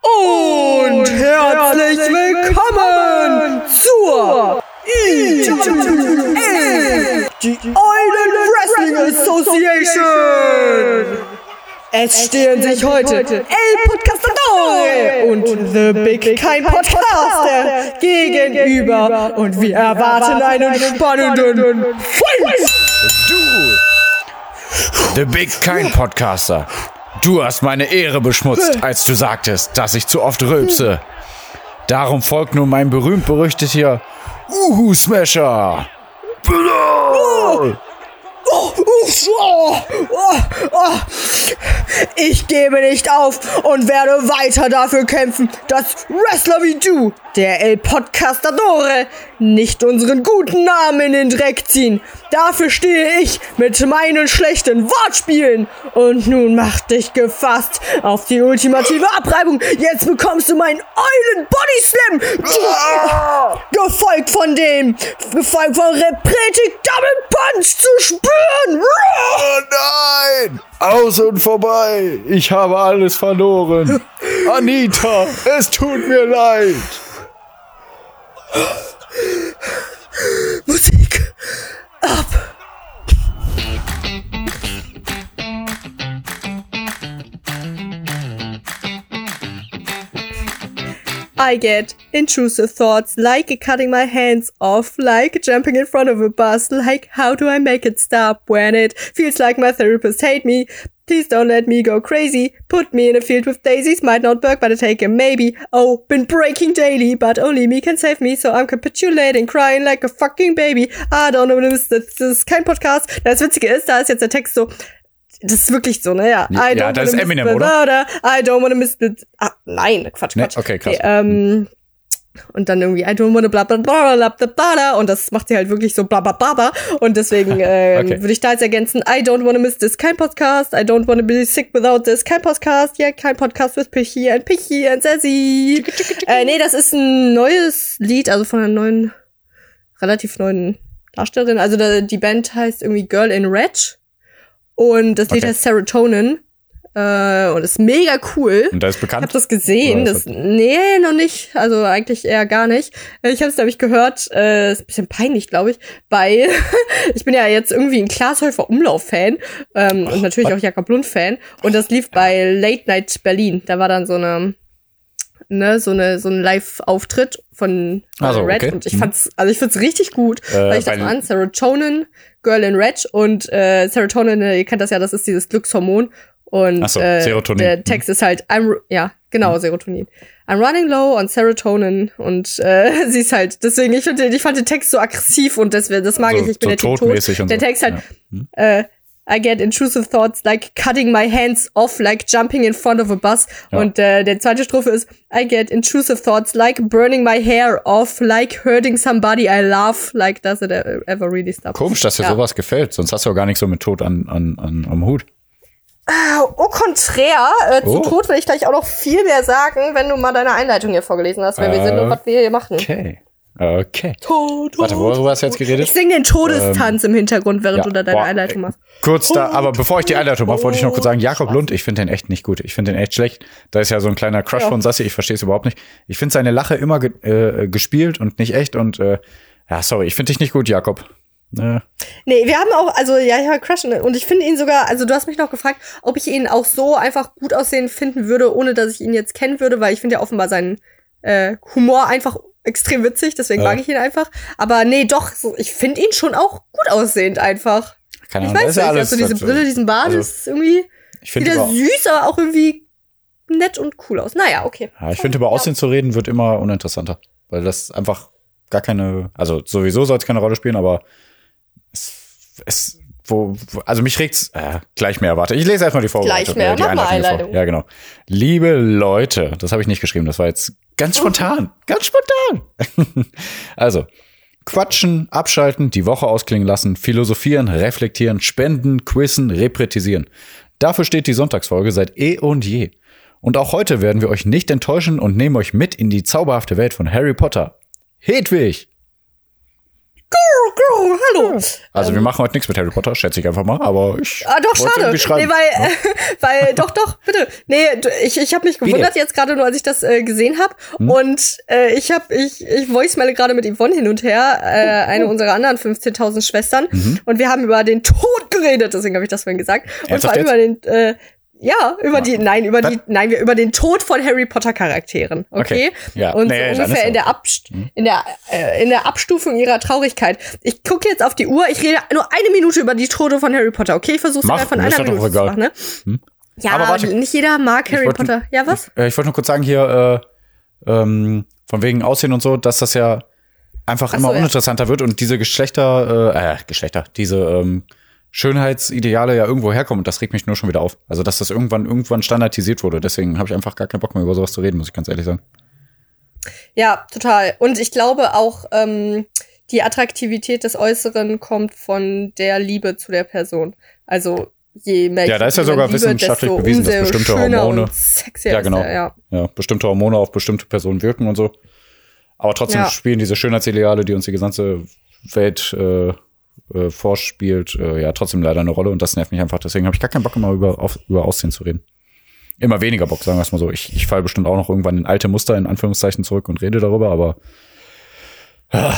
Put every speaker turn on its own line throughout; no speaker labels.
Und herzlich willkommen zur IWL, die Island Wrestling Association. Es stehen sich heute El Podcastadore und The Big Kind Podcaster gegenüber und wir erwarten einen spannenden Fight.
The Big Kind Podcaster. Du hast meine Ehre beschmutzt, als du sagtest, dass ich zu oft rülpse. Darum folgt nun mein berühmt-berüchtigter Uhu Smasher.
Oh, oh, oh, oh. Ich gebe nicht auf und werde weiter dafür kämpfen, dass Wrestler wie du, der El Podcastadore, nicht unseren guten Namen in den Dreck ziehen. Dafür stehe ich mit meinen schlechten Wortspielen. Und nun mach dich gefasst auf die ultimative Abreibung. Jetzt bekommst du meinen Eulen Body Slam. Gefolgt von dem, gefolgt von Repretik Double Punch zu spüren.
Oh nein! Aus und vorbei! Ich habe alles verloren! Anita, es tut mir leid!
Musik ab. I get intrusive thoughts like cutting my hands off, like jumping in front of a bus, like how do I make it stop when it feels like my therapist hate me. Please don't let me go crazy. Put me in a field with daisies might not work, but I take a maybe. Oh, been breaking daily, but only me can save me, so I'm capitulating, crying like a fucking baby. I don't know, ist, das ist kein Podcast. Das Witzige ist, da ist jetzt der Text so, das ist wirklich so, ne? Ja, I
Ja, das ist Eminem,
miss the
oder?
I don't wanna miss the... Ah, nein, Quatsch,
Nee,
Quatsch.
okay, krass.
Nee, ähm, und dann irgendwie I don't wanna bla bla bla bla bla bla bla und das macht sie halt wirklich so bla bla bla bla und deswegen ähm,
Okay.
würde ich da jetzt ergänzen I don't wanna miss this, kein Podcast I don't wanna be sick without this, kein Podcast ja, kein Podcast with Pichi and Pichi and Sassy äh, nee, das ist ein neues Lied, also von einer neuen relativ neuen Darstellerin, also die Band heißt irgendwie Girl in Red und das Lied
Okay.
heißt Serotonin äh, und ist mega cool
Und da ist
ich
bekannt.
habe das gesehen. Das, nee, noch nicht. Also eigentlich eher gar nicht. Äh, Ich habe es, glaube ich, gehört. Äh, ist ein bisschen peinlich, glaube ich. Bei ich bin ja jetzt irgendwie ein Glashäufer Umlauf-Fan ähm, und natürlich auch Jakob Lund-Fan. Und das lief bei Late Night Berlin. Da war dann so eine ne, so eine so ein Live-Auftritt von äh,
Ach so,
Red
okay.
und ich
Mhm.
fand's also ich find's richtig gut,
Äh,
weil ich mal an Serotonin, Girl in Red und äh, Serotonin, äh, ihr kennt das ja, das ist dieses Glückshormon und
so,
äh,
Serotonin.
der Text ist halt I'm ja, genau, Serotonin. I'm running low on Serotonin und äh, sie ist halt deswegen ich finde ich fand den Text so aggressiv und das das mag
So-
ich, ich bin
so
der
und
Der
so.
Text halt
Ja.
äh, I get intrusive thoughts like cutting my hands off, like jumping in front of a bus.
Ja.
Und äh, der zweite Strophe ist I get intrusive thoughts like burning my hair off, like hurting somebody I love, like does it ever really stop?
Komisch, dass dir
Ja.
sowas gefällt. Sonst hast du auch gar nicht so mit Tod an, an, an, am Hut.
Au contraire, äh,
Oh.
zu Tod will ich gleich auch noch viel mehr sagen, wenn du mal deine Einleitung hier vorgelesen hast, wer wir sind und was wir hier machen.
Okay. Okay.
Tod,
Warte, worüber hast du jetzt geredet?
Ich singe den Todestanz im Hintergrund, während
Ja,
du da deine
boah,
Einleitung machst.
Kurz da, aber bevor ich die Einleitung mache, wollte ich noch kurz sagen, Jakob Lund, ich finde den echt nicht gut. Ich finde den echt schlecht. Da ist ja so ein kleiner Crush
Ja.
von Sassi, ich verstehe es überhaupt nicht. Ich finde seine Lache immer ge äh, gespielt und nicht echt und äh, ja, sorry, ich finde dich nicht gut, Jakob. Äh,
Nee, wir haben auch, also ja, ich habe Crush und ich finde ihn sogar, also du hast mich noch gefragt, ob ich ihn auch so einfach gut aussehen finden würde, ohne dass ich ihn jetzt kennen würde, weil ich finde ja offenbar seinen äh, Humor einfach extrem witzig, deswegen
Ja.
mag ich ihn einfach. Aber nee, doch, so, ich finde ihn schon auch gut aussehend einfach.
keine
Ich
Ahnung,
weiß
das
nicht,
ist ja
also diese Brille, diesen Bart
also,
ist irgendwie
Ich
wieder
über,
süß, aber auch irgendwie nett und cool aus. Naja, okay.
ja, ich finde über Aussehen zu reden wird immer uninteressanter, weil das einfach gar keine, also sowieso soll es keine Rolle spielen, aber es, es wo, wo also mich regt's äh, gleich mehr, warte. Ich lese erstmal die Vorbereitung.
Gleich mehr,
äh, die Einleitung. vor. Ja, genau. Liebe Leute, das habe ich nicht geschrieben, das war jetzt ganz spontan, ganz spontan. also, quatschen, abschalten, die Woche ausklingen lassen, philosophieren, reflektieren, spenden, quizzen, reprätisieren. Dafür steht die Sonntagsfolge seit eh und je. Und auch heute werden wir euch nicht enttäuschen und nehmen euch mit in die zauberhafte Welt von Harry Potter. Hedwig!
Hallo.
Also wir machen heute nichts mit Harry Potter, schätze ich einfach mal, aber ich.
Ah, doch, schade. Nee, weil, äh, weil, doch, doch, bitte. Nee, ich, ich habe mich gewundert jetzt gerade nur, als ich das äh, gesehen habe.
Hm?
Und äh, ich habe, ich, ich voicemaile gerade mit Yvonne hin und her, äh, eine unserer anderen 15.000 Schwestern.
Mhm.
Und wir haben über den Tod geredet, deswegen habe ich das vorhin gesagt. Und
Ernsthaft
vor allem über den, äh, ja, über die, nein, über die, nein, wir über den Tod von Harry Potter Charakteren, okay?
Okay. Ja.
Und
Nee,
so ungefähr in der,
so.
Abst in der, äh, in der Abstufung ihrer Traurigkeit. Ich gucke jetzt auf die Uhr, ich rede nur eine Minute über die Tode von Harry Potter, okay? Ich versuche sogar von einer Minute zu machen, ne? Ja,
Aber warte.
nicht jeder mag Harry
wollte-
Potter. Ja, was?
Äh, ich wollte nur kurz sagen hier, äh, ähm, von wegen Aussehen und so, dass das ja einfach
Ach
immer
so, ja.
uninteressanter wird und diese Geschlechter, äh, äh, Geschlechter, diese ähm, Schönheitsideale ja irgendwo herkommen und das regt mich nur schon wieder auf. Also dass das irgendwann irgendwann standardisiert wurde. Deswegen habe ich einfach gar keinen Bock mehr über sowas zu reden, muss ich ganz ehrlich sagen.
Ja, total. Und ich glaube auch, ähm, die Attraktivität des Äußeren kommt von der Liebe zu der Person. Also je mehr
Ja, da ist ja sogar
liebe,
wissenschaftlich bewiesen, dass bestimmte Hormone- Ja, genau.
er, ja.
Ja, bestimmte Hormone auf bestimmte Personen wirken und so. Aber trotzdem
Ja.
spielen diese Schönheitsideale, die uns die ganze Welt äh, äh, vorspielt, äh, ja trotzdem leider eine Rolle und das nervt mich einfach. Deswegen habe ich gar keinen Bock immer über, auf, über Aussehen zu reden. Immer weniger Bock, sagen wir es mal so. Ich, ich falle bestimmt auch noch irgendwann in alte Muster in Anführungszeichen zurück und rede darüber, aber ah,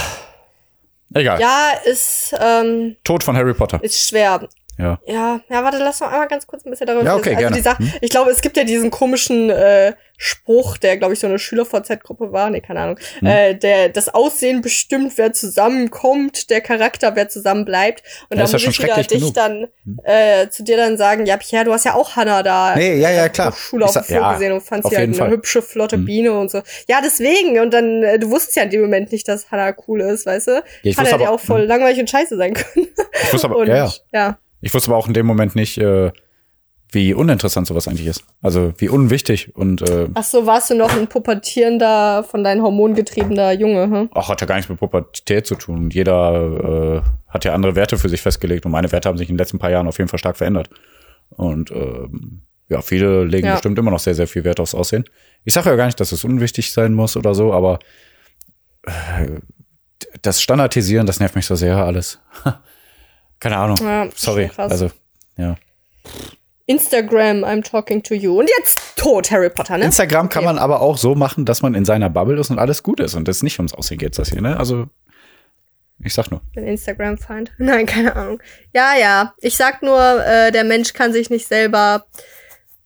egal.
Ja, ist, ähm,
Tod von Harry Potter.
ist schwer.
Ja.
Ja, ja, warte, lass noch einmal ganz kurz ein bisschen darüber
Ja, okay,
also Sache,
Hm.
ich glaube, es gibt ja diesen komischen äh, Spruch, der, glaube ich, so eine Schüler-VZ-Gruppe war, nee, keine Ahnung,
Hm.
äh, der das Aussehen bestimmt, wer zusammenkommt, der Charakter, wer zusammenbleibt. Und
Ja,
da
ist ja
muss ich wieder dich
genug.
dann äh, zu dir dann sagen, ja, Pierre, du hast ja auch Hannah da
Nee, ja, ja, klar.
Schule auf dem Flur
ja,
gesehen und
auf
sie halt eine
Fall.
hübsche, flotte
Hm.
Biene und so. Ja, deswegen. Und dann, äh, du wusstest ja in dem Moment nicht, dass Hannah cool ist, weißt du?
ich
Kann
wusste
ja auch voll langweilig und scheiße sein können.
Ich wusste aber,
und,
ja, ja. Ich wusste aber auch in dem Moment nicht, äh, wie uninteressant sowas eigentlich ist. Also wie unwichtig und äh,
Ach so, warst du noch ein pubertierender, von deinen Hormonen getriebener Junge, hm?
auch hat ja gar nichts mit Pubertät zu tun. Jeder äh, hat ja andere Werte für sich festgelegt und meine Werte haben sich in den letzten paar Jahren auf jeden Fall stark verändert. Und ähm, ja, viele legen
Ja.
bestimmt immer noch sehr, sehr viel Wert aufs Aussehen. Ich sage ja gar nicht, dass es unwichtig sein muss oder so, aber äh, das Standardisieren, das nervt mich so sehr alles. Keine Ahnung.
Ja,
Sorry. Also, ja.
Instagram, I'm talking to you. Und jetzt tot, Harry Potter, ne?
Instagram kann
Okay.
man aber auch so machen, dass man in seiner Bubble ist und alles gut ist und es nicht ums Aussehen geht, das hier, ne? Also, ich sag nur.
bin Instagram-Feind. Nein, keine Ahnung. Ja, ja. Ich sag nur, äh, der Mensch kann sich nicht selber.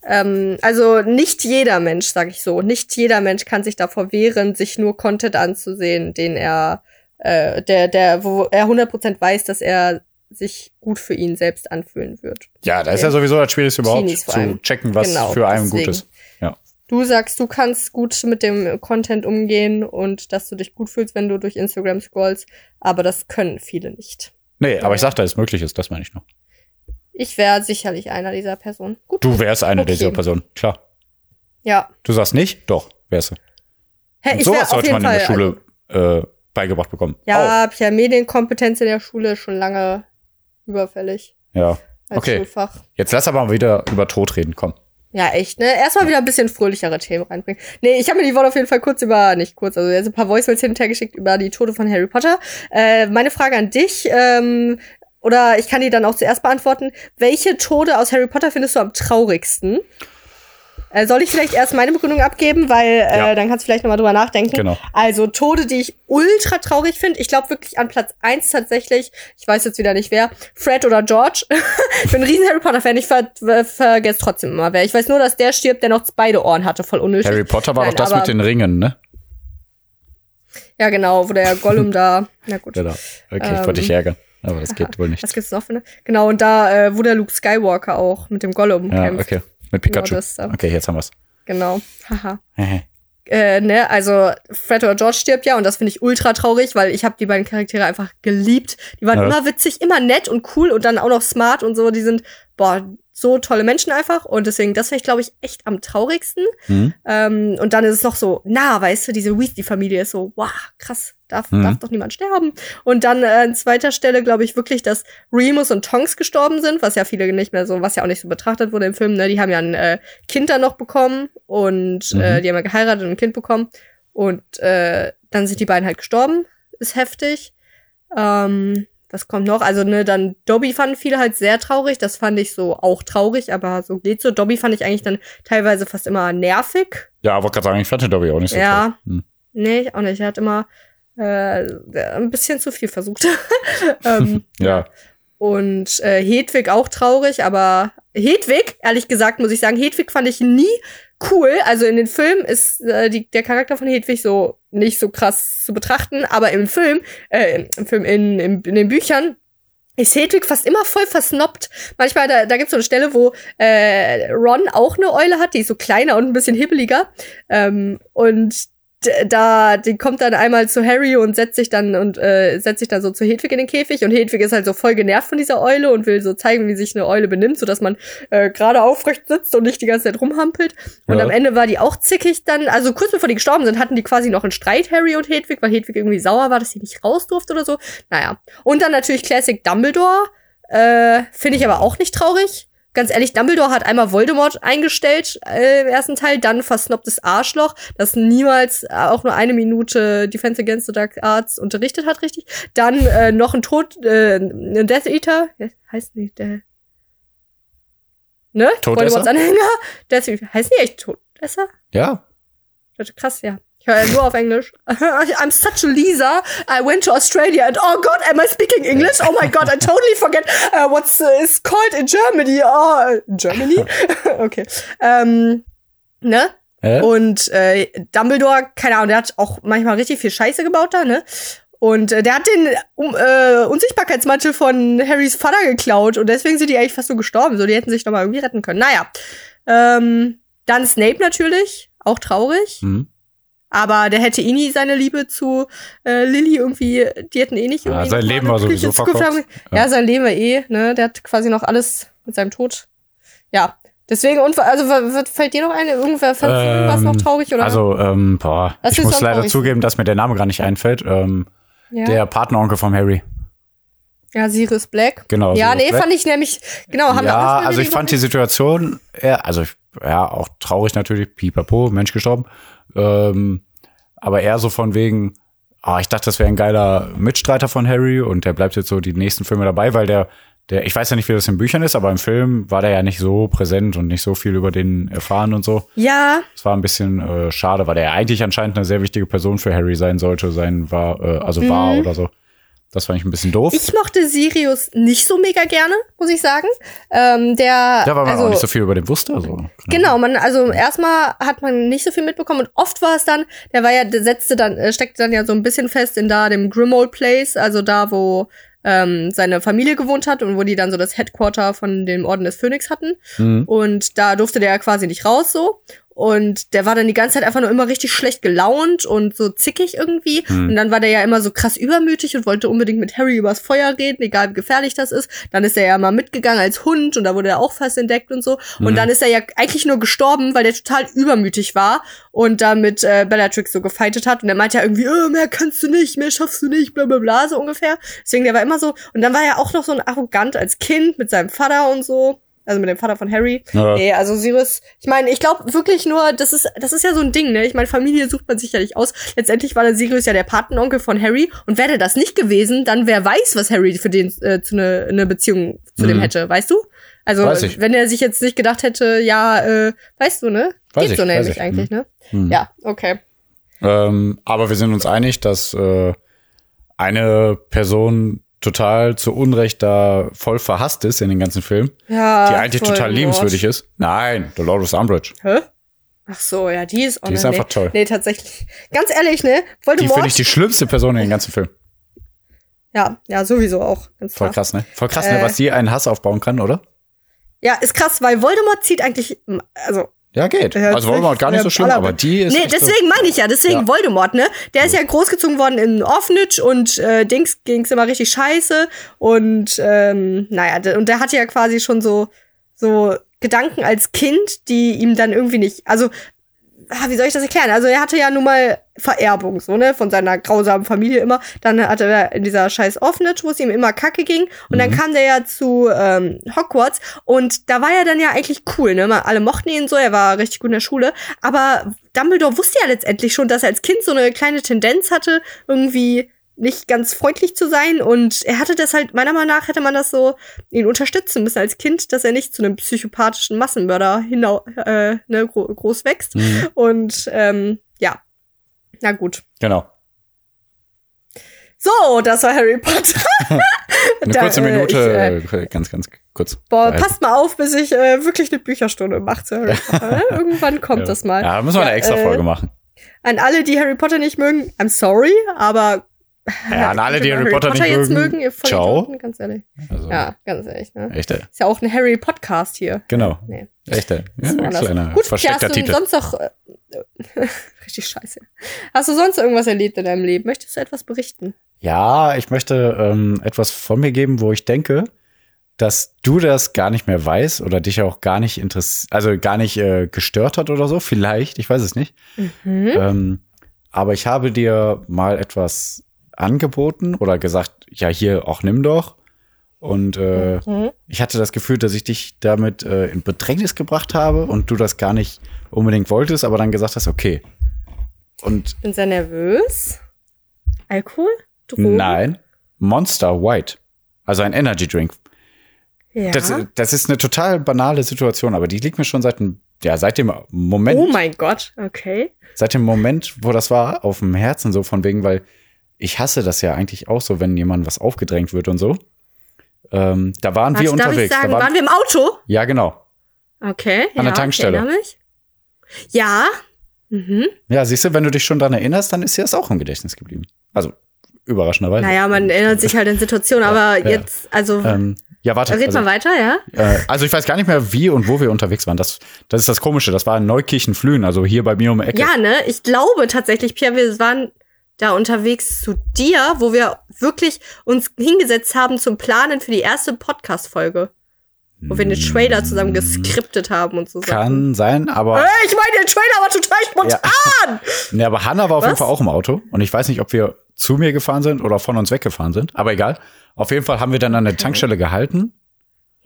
Ähm, also nicht jeder Mensch, sag ich so, nicht jeder Mensch kann sich davor wehren, sich nur Content anzusehen, den er, äh, der, der, wo er 100% weiß, dass er sich gut für ihn selbst anfühlen wird.
Ja, da ist ja sowieso das Schwierigste überhaupt zu checken, was
Genau,
für einen
deswegen.
gut ist. Ja.
Du sagst, du kannst gut mit dem Content umgehen und dass du dich gut fühlst, wenn du durch Instagram scrollst, aber das können viele nicht.
Nee, aber ich sag, dass es möglich ist, das meine ich noch.
Ich wäre sicherlich einer dieser Personen. Gut.
Du wärst eine
Okay.
dieser Personen, klar.
Ja.
Du sagst nicht? Doch, wärst du.
Hä, ich
sowas sollte man in der Schule äh, beigebracht bekommen.
Ja, hab ich ja Medienkompetenz in der Schule schon lange überfällig.
Ja.
als
Okay.
Schulfach.
Jetzt lass aber mal wieder über Tod reden, komm.
Ja, echt, ne? Erstmal wieder ein bisschen fröhlichere Themen reinbringen. Nee, ich habe mir die Woche auf jeden Fall kurz über, nicht kurz, also jetzt ein paar Voicemails hin und her geschickt über die Tode von Harry Potter. Äh, meine Frage an dich, ähm, oder ich kann die dann auch zuerst beantworten. Welche Tode aus Harry Potter findest du am traurigsten? Äh, soll ich vielleicht erst meine Begründung abgeben, weil äh,
Ja.
dann kannst du vielleicht nochmal drüber nachdenken.
Genau.
Also Tode, die ich ultra traurig finde. Ich glaube wirklich an Platz eins tatsächlich, ich weiß jetzt wieder nicht wer, Fred oder George. ich bin ein riesen Harry Potter-Fan, ich ver ver vergesse trotzdem immer wer. Ich weiß nur, dass der stirbt, der noch beide Ohren hatte, voll unnötig.
Harry Potter war
Nein,
doch das mit den Ringen, ne?
Ja, genau, wo der Gollum da. Na gut.
Da. Okay, ich
Ähm,
wollte dich ärgern. Aber das geht wohl nicht.
Was gibt's noch für eine? Genau, und da, äh, wo der Luke Skywalker auch mit dem Gollum
Ja,
kämpft.
okay. Mit Pikachu.
Genau das da.
okay, jetzt haben wir's.
Genau. Haha. äh, ne, also Fred oder George stirbt ja und das finde ich ultra traurig, weil ich habe die beiden Charaktere einfach geliebt. Die waren
Ja.
immer witzig, immer nett und cool und dann auch noch smart und so. Die sind, boah, so tolle Menschen einfach und deswegen, das finde ich, glaube ich, echt am traurigsten.
Mhm.
Ähm, und dann ist es noch so, na, weißt du, diese Weasley-Familie ist so, wow, krass, darf,
Mhm.
darf doch niemand sterben. Und dann äh, an zweiter Stelle glaube ich wirklich, dass Remus und Tonks gestorben sind, was ja viele nicht mehr so, was ja auch nicht so betrachtet wurde im Film, ne? Die haben ja ein äh, Kind dann noch bekommen und
Mhm.
äh, die haben ja geheiratet und ein Kind bekommen. Und äh, dann sind die beiden halt gestorben. Ist heftig. Ähm, was kommt noch? Also, ne, dann Dobby fanden viele halt sehr traurig. Das fand ich so auch traurig, aber so geht so. Dobby fand ich eigentlich dann teilweise fast immer nervig.
Ja, aber gerade sagen, ich fand Dobby auch nicht so
Ja.
toll. Hm.
Nee, ich auch nicht. Er hat immer äh, ein bisschen zu viel versucht. ähm,
Ja.
Und äh, Hedwig auch traurig, aber Hedwig, ehrlich gesagt, muss ich sagen, Hedwig fand ich nie cool. Also in den Filmen ist äh, die, der Charakter von Hedwig so nicht so krass zu betrachten, aber im Film, äh, im Film, in, in, in den Büchern ist Hedwig fast immer voll versnoppt. Manchmal, da, da gibt es so eine Stelle, wo äh, Ron auch eine Eule hat, die ist so kleiner und ein bisschen hibbeliger. Ähm, und da, die kommt dann einmal zu Harry und setzt sich dann und äh, setzt sich dann so zu Hedwig in den Käfig und Hedwig ist halt so voll genervt von dieser Eule und will so zeigen, wie sich eine Eule benimmt, so dass man äh, gerade aufrecht sitzt und nicht die ganze Zeit rumhampelt. Und
Ja.
am Ende war die auch zickig dann, also kurz bevor die gestorben sind, hatten die quasi noch einen Streit, Harry und Hedwig, weil Hedwig irgendwie sauer war, dass sie nicht raus durfte oder so. Naja. Und dann natürlich Classic Dumbledore. Äh, Finde ich aber auch nicht traurig. Ganz ehrlich, Dumbledore hat einmal Voldemort eingestellt äh, im ersten Teil, dann versnobtes Arschloch, das niemals äh, auch nur eine Minute Defense Against the Dark Arts unterrichtet hat, richtig. Dann äh, noch ein Tod, äh, ein Death Eater, heißt nicht der, ne?
Todesser?
Voldemorts Anhänger. Death Eater, heißt nicht echt Todesser?
Ja.
Krass, ja. Ich höre ja nur auf Englisch. I'm such a Lisa. I went to Australia and oh God, am I speaking English? Oh my God, I totally forget uh, what's uh, is called in Germany. Oh, Germany? okay. Ähm, ne?
Hä?
Und äh, Dumbledore, keine Ahnung, der hat auch manchmal richtig viel Scheiße gebaut da, ne? Und äh, der hat den um, äh, Unsichtbarkeitsmantel von Harrys Vater geklaut und deswegen sind die eigentlich fast so gestorben. So, die hätten sich noch mal irgendwie retten können. Naja. Ähm, dann Snape natürlich, auch traurig.
Hm.
Aber der hätte eh nie seine Liebe zu äh, Lilly irgendwie, die hätten eh nicht
Ja,
irgendwie
sein
noch mal
Leben war sowieso verkorkst.
haben. Ja. sein Leben war eh, ne? Der hat quasi noch alles mit seinem Tod. Ja. Deswegen, und also fällt dir noch eine? Irgendwer fand
Ähm,
irgendwas noch traurig oder?
Also, ähm, boah,
Was
ich muss leider
traurigsten?
zugeben, dass mir der Name gar nicht einfällt. Ähm,
ja.
Der Patenonkel vom Harry.
ja, Sirius Black.
Genau.
ja,
Sirius
nee,
Black.
fand ich nämlich, genau, haben wir
ja, also ich fand die Situation, eher, also ja, auch traurig natürlich, pipapo, Mensch gestorben. Ähm, aber eher so von wegen, ah, ich dachte, das wäre ein geiler Mitstreiter von Harry und der bleibt jetzt so die nächsten Filme dabei, weil der, der, ich weiß ja nicht, wie das in Büchern ist, aber im Film war der ja nicht so präsent und nicht so viel über den erfahren und so.
Ja,
Es war ein bisschen äh, schade, weil der ja eigentlich anscheinend eine sehr wichtige Person für Harry sein sollte, sein war, äh, also war oder so. Das fand ich ein bisschen doof.
Ich mochte Sirius nicht so mega gerne, muss ich sagen. Ähm, der,
ja, weil man
also,
auch nicht so viel über den wusste. Also,
Genau, man, also erstmal hat man nicht so viel mitbekommen und oft war es dann, der war ja, der setzte dann, äh, steckte dann ja so ein bisschen fest in da dem Grimmauld Place, also da, wo ähm, seine Familie gewohnt hat und wo die dann so das Headquarter von dem Orden des Phönix hatten.
Mhm.
Und da durfte der ja quasi nicht raus so. Und der war dann die ganze Zeit einfach nur immer richtig schlecht gelaunt und so zickig irgendwie.
Hm.
Und dann war der ja immer so krass übermütig und wollte unbedingt mit Harry übers Feuer reden, egal wie gefährlich das ist. Dann ist er ja mal mitgegangen als Hund und da wurde er auch fast entdeckt und so. Und
Mhm.
dann ist er ja eigentlich nur gestorben, weil der total übermütig war und da mit äh, Bellatrix so gefeitet hat. Und er meinte ja irgendwie, äh, mehr kannst du nicht, mehr schaffst du nicht, bla bla bla, so ungefähr. Deswegen, der war immer so. Und dann war er auch noch so ein arrogant als Kind mit seinem Vater und so. Also mit dem Vater von Harry.
Ja.
Nee, also Sirius, ich meine, ich glaube wirklich nur, das ist, das ist ja so ein Ding, ne? Ich meine, Familie sucht man sicherlich aus. Letztendlich war der Sirius ja der Patenonkel von Harry. Und wäre das nicht gewesen, dann wer weiß, was Harry für den äh, zu ne, eine Beziehung zu dem
Mhm.
hätte, weißt du? Also,
Weiß ich.
wenn er sich jetzt nicht gedacht hätte, ja, äh, weißt du, ne?
Weiß
Geht
ich,
so nämlich
ich.
eigentlich, ne?
Mhm.
Ja, okay.
Ähm, aber wir sind uns einig, dass äh, eine Person total zu Unrecht da voll verhasst ist in den ganzen Film,
Ja.
die eigentlich total liebenswürdig ist. Nein, Dolores Umbridge.
Hä? Ach so, ja, die ist, oh,
Die ist
nee,
einfach toll.
Nee, tatsächlich. Ganz ehrlich, ne?
Die
Voldemort.
finde ich die schlimmste Person in den ganzen Film.
ja, ja, sowieso auch. Ganz
Voll
klar.
krass, ne? Voll krass, ne?
Äh.
Was die einen Hass aufbauen kann, oder?
Ja, ist krass, weil Voldemort zieht eigentlich, also
Ja, geht.
Ja,
Also Voldemort gar nicht so schlimm, aber die ist.
Nee, deswegen meine ich ja, deswegen
Ja.
Voldemort, ne? Der ist ja großgezogen worden in Orphanage und äh, Dings ging's immer richtig scheiße und ähm, naja, und der hatte ja quasi schon so so Gedanken als Kind, die ihm dann irgendwie nicht, also ah, wie soll ich das erklären? Also er hatte ja nun mal Vererbung, so, ne, von seiner grausamen Familie immer. Dann hatte er in dieser scheiß Orphanage, wo es ihm immer kacke ging. Und dann
Mhm.
kam der ja zu ähm, Hogwarts. Und da war er dann ja eigentlich cool, ne? Alle mochten ihn so, er war richtig gut in der Schule. Aber Dumbledore wusste ja letztendlich schon, dass er als Kind so eine kleine Tendenz hatte, irgendwie nicht ganz freundlich zu sein und er hatte das halt, meiner Meinung nach hätte man das so ihn unterstützen müssen als Kind, dass er nicht zu einem psychopathischen Massenmörder hinau äh, ne, gro groß wächst.
Mhm.
Und ähm, ja, na gut.
Genau.
So, das war Harry Potter.
Eine
Da,
kurze
äh,
Minute,
ich,
äh, ganz, ganz kurz.
Boah,
Behalten.
passt mal auf, bis ich äh, wirklich eine Bücherstunde mache zu Harry Potter. ne? Irgendwann kommt
ja.
das mal.
Ja, da müssen wir eine extra
äh,
Folge machen.
An alle, die Harry Potter nicht mögen, I'm sorry, aber
Ja, an alle, die Harry Potter nicht
jetzt
mögen,
ihr
ciao.
Vollidioten, ganz ehrlich.
Also,
Ja, ganz ehrlich. Ne?
Echte.
Ist ja auch ein Harry Podcast hier.
Genau.
Nee.
Echte. Ja, ein kleiner
Gut,
versteckter
hast du
Titel.
sonst noch äh, richtig scheiße. Hast du sonst irgendwas erlebt in deinem Leben? Möchtest du etwas berichten?
Ja, ich möchte ähm, etwas von mir geben, wo ich denke, dass du das gar nicht mehr weißt oder dich auch gar nicht interessiert, also gar nicht äh, gestört hat oder so. Vielleicht, ich weiß es nicht.
Mhm.
Ähm, aber ich habe dir mal etwas angeboten oder gesagt, ja, hier auch nimm doch. Und äh,
Mhm.
ich hatte das Gefühl, dass ich dich damit äh, in Bedrängnis gebracht habe und du das gar nicht unbedingt wolltest, aber dann gesagt hast, okay. Und
Bin sehr nervös. Alkohol? Drogen?
nein, Monster White. Also ein Energy Drink.
Ja.
Das, das ist eine total banale Situation, aber die liegt mir schon seit dem, ja, seit dem Moment,
oh mein Gott, okay.
seit dem Moment, wo das war, auf dem Herzen so von wegen, weil ich hasse das ja eigentlich auch so, wenn jemand was aufgedrängt wird und so. Ähm, da waren wir
darf ich
unterwegs.
sagen,
da
waren wir im Auto?
ja, genau.
Okay.
An der
ja,
Tankstelle.
Ich erinnere mich. Ja. Mhm.
Ja, siehst du, wenn du dich schon daran erinnerst, dann ist dir das auch im Gedächtnis geblieben. Also, überraschenderweise.
Naja, man erinnert sich halt an Situationen, aber
ja.
jetzt, also,
Ähm, ja, warte.
red
Also,
mal weiter, ja?
äh, also ich weiß gar nicht mehr, wie und wo wir unterwegs waren. Das, das ist das Komische. Das war in Neukirchen-Flühen, also hier bei mir um die Ecke.
Ja, ne? Ich glaube tatsächlich, Pierre, wir waren da unterwegs zu dir, wo wir wirklich uns hingesetzt haben zum Planen für die erste Podcast-Folge. Wo wir den Trailer zusammen geskriptet haben und so Sachen.
Kann sein, aber.
Äh, ich meine, der Trailer war total spontan!
Nee, aber Hanna war auf jeden
Was?
Fall auch im Auto. Und ich weiß nicht, ob wir zu mir gefahren sind oder von uns weggefahren sind. Aber egal. Auf jeden Fall haben wir dann an der Tankstelle gehalten.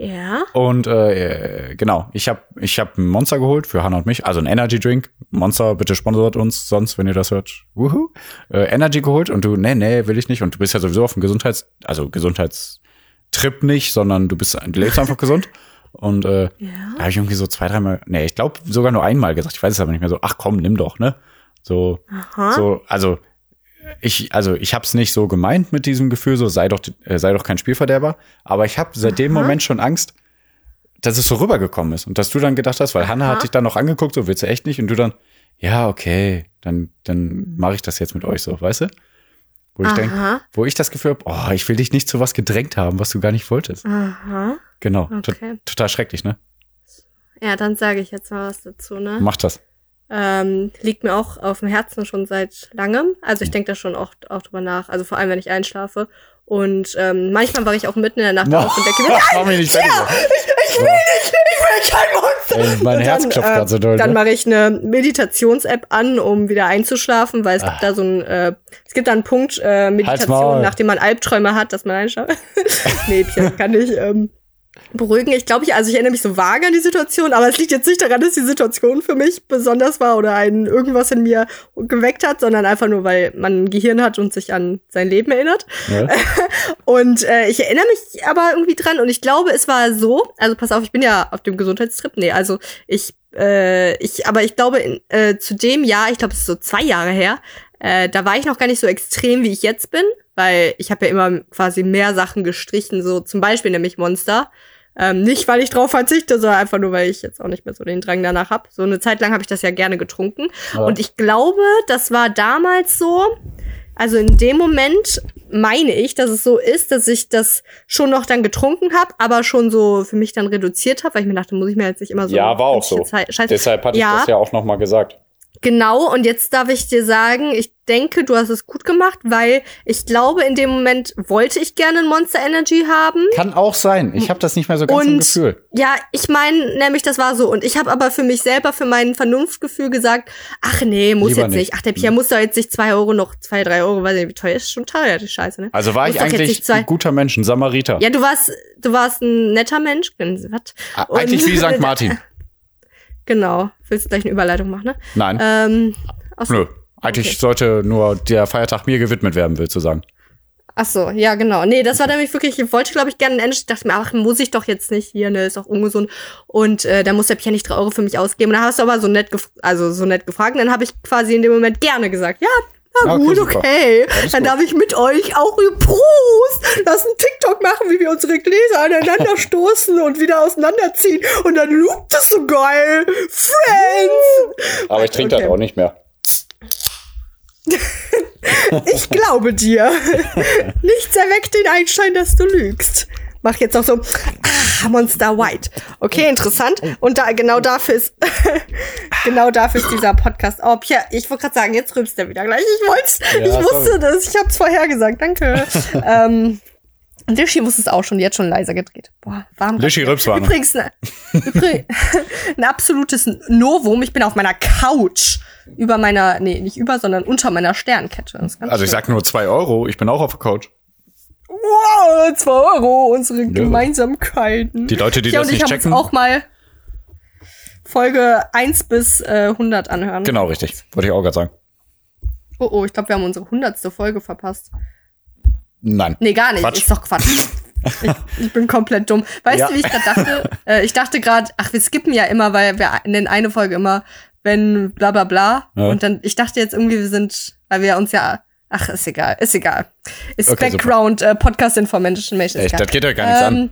Ja.
Und äh, genau, ich habe ich hab ein Monster geholt für Hanna und mich. Also ein Energy Drink. Monster, bitte sponsort uns sonst, wenn ihr das hört. Wuhu. Äh, Energy geholt und du, nee, nee, will ich nicht. Und du bist ja sowieso auf dem Gesundheits-, also Gesundheitstrip nicht, sondern du bist, du lebst einfach gesund. Und äh,
Ja.
da habe ich irgendwie so zwei, dreimal, nee, ich glaube sogar nur einmal gesagt, ich weiß es aber nicht mehr so, ach komm, nimm doch, ne? So,
Aha.
so, also ich, also ich hab's nicht so gemeint mit diesem Gefühl, so sei doch, äh, sei doch kein Spielverderber, aber ich habe seit dem
Aha.
Moment schon Angst, dass es so rübergekommen ist und dass du dann gedacht hast, weil Hanna hat dich dann noch angeguckt, so willst du echt nicht und du dann, ja okay, dann dann mache ich das jetzt mit euch so, weißt du? Wo ich denk, wo ich das Gefühl hab, oh, ich will dich nicht zu was gedrängt haben, was du gar nicht wolltest.
Aha.
Genau,
Okay.
total schrecklich, ne?
Ja, dann sage ich jetzt mal was dazu, ne?
Mach das.
Ähm, liegt mir auch auf dem Herzen schon seit langem. Also ich denke da schon auch, auch drüber nach. Also vor allem, wenn ich einschlafe. Und ähm, manchmal wache ich auch mitten in der Nacht auf und denke mir,
Mach mich nicht fertig.
ich will nicht, ich will kein Monster.
Ey, mein
Und
Herz
dann,
klopft
äh,
gerade so doll.
Dann
ne?
mache ich eine Meditations-App an, um wieder einzuschlafen, weil es
Ah.
gibt da so ein, äh, es gibt da einen Punkt äh. Meditation, nachdem man Albträume hat, dass man einschlaft. nee, Pierre, kann ich ähm, beruhigen. Ich glaube, ich, also ich erinnere mich so vage an die Situation, aber es liegt jetzt nicht daran, dass die Situation für mich besonders war oder ein irgendwas in mir geweckt hat, sondern einfach nur, weil man ein Gehirn hat und sich an sein Leben erinnert.
Ja?
Und äh, ich erinnere mich aber irgendwie dran und ich glaube, es war so, also pass auf, ich bin ja auf dem Gesundheitstrip, nee, also ich, äh, ich, aber ich glaube, in, äh, zu dem Jahr, ich glaube, es ist so zwei Jahre her, äh, da war ich noch gar nicht so extrem, wie ich jetzt bin, weil ich habe ja immer quasi mehr Sachen gestrichen, so zum Beispiel nämlich Monster. Ähm, nicht, weil ich drauf verzichte, sondern einfach nur, weil ich jetzt auch nicht mehr so den Drang danach habe. So eine Zeit lang habe ich das ja gerne getrunken.
Ja.
Und ich glaube, das war damals so, also in dem Moment meine ich, dass es so ist, dass ich das schon noch dann getrunken habe, aber schon so für mich dann reduziert habe, weil ich mir dachte, muss ich mir jetzt nicht immer so.
Ja, war auch so.
Scheiße.
Deshalb hatte
Ja.
ich das ja auch noch mal gesagt.
Genau, und jetzt darf ich dir sagen, ich denke, du hast es gut gemacht, weil ich glaube, in dem Moment wollte ich gerne ein Monster Energy haben.
Kann auch sein. Ich habe das nicht mehr so ganz im
Und-
Gefühl.
Ja, ich meine, nämlich das war so. Und ich habe aber für mich selber, für mein Vernunftgefühl gesagt, ach nee, muss
Lieber
jetzt nicht.
nicht.
Ach, der Pierre muss doch jetzt nicht zwei Euro noch, zwei, drei Euro, weiß nicht, wie teuer ist, schon teuer, die Scheiße, ne?
Also war
Muss
ich eigentlich ein guter Mensch, ein Samariter.
Ja, du warst, du warst ein netter Mensch. Was?
Eigentlich wie St. Martin.
Genau. Willst du gleich eine Überleitung machen, ne?
Nein,
Ähm, so.
nö. Eigentlich
okay.
sollte nur der Feiertag mir gewidmet werden, willst du sagen.
Ach so, ja, genau. Nee, das war nämlich wirklich, ich wollte, glaube ich, gerne ein Ende. Ich dachte mir, ach, muss ich doch jetzt nicht hier, ne, ist auch ungesund. Und äh, da muss der Pierre nicht drei Euro für mich ausgeben. Und da hast du aber so nett, also so nett gefragt. Und dann habe ich quasi in dem Moment gerne gesagt, ja, na
Okay,
gut,
super.
okay.
Alles
Dann
gut.
darf ich mit euch auch Prost! Lass einen TikTok machen, wie wir unsere Gläser aneinander stoßen und wieder auseinanderziehen. Und dann loopt es so geil. Friends!
Aber ich trinke
Okay.
das auch nicht mehr.
Ich glaube dir. Nichts erweckt den Einschein, dass du lügst. Mach jetzt auch so ah, Monster White. Okay, interessant. Und da genau dafür ist genau dafür ist dieser Podcast. Oh, Pierre, ich wollte gerade sagen, jetzt rülpst er wieder gleich. Ich wollte,
Ja,
ich wusste
sorry.
das. Ich habe es vorher gesagt. Danke. ähm, und Lischi wusste es auch schon. Die hat schon leiser gedreht. Boah, warm.
Lischi Rülpswarnung.
Übrigens, ne, übrig, ein absolutes Novum. Ich bin auf meiner Couch über meiner, nee, nicht über, sondern unter meiner Sternkette.
Also ich
schön.
sag nur zwei Euro, ich bin auch auf der Couch.
Wow, zwei Euro, unsere Gemeinsamkeiten.
Die Leute, die
ja,
das nicht checken.
auch mal Folge 1 bis äh, 100 anhören.
Genau, richtig. Wollte ich auch gerade sagen.
Oh, oh, ich glaube, wir haben unsere 100. Folge verpasst.
Nein.
Nee, gar nicht.
Quatsch.
Ist doch Quatsch. ich, ich bin komplett dumm. Weißt
Ja.
du, wie ich gerade dachte? Äh, ich dachte gerade, ach, wir skippen ja immer, weil wir nennen eine Folge immer, wenn bla bla bla.
Ja.
Und dann, ich dachte jetzt irgendwie, wir sind, weil wir uns ja, ach, ist egal, ist egal. Ist
Okay, super.
Background äh, Podcast Information. Ist
Echt,
egal.
das geht ja gar nichts an.
Ähm,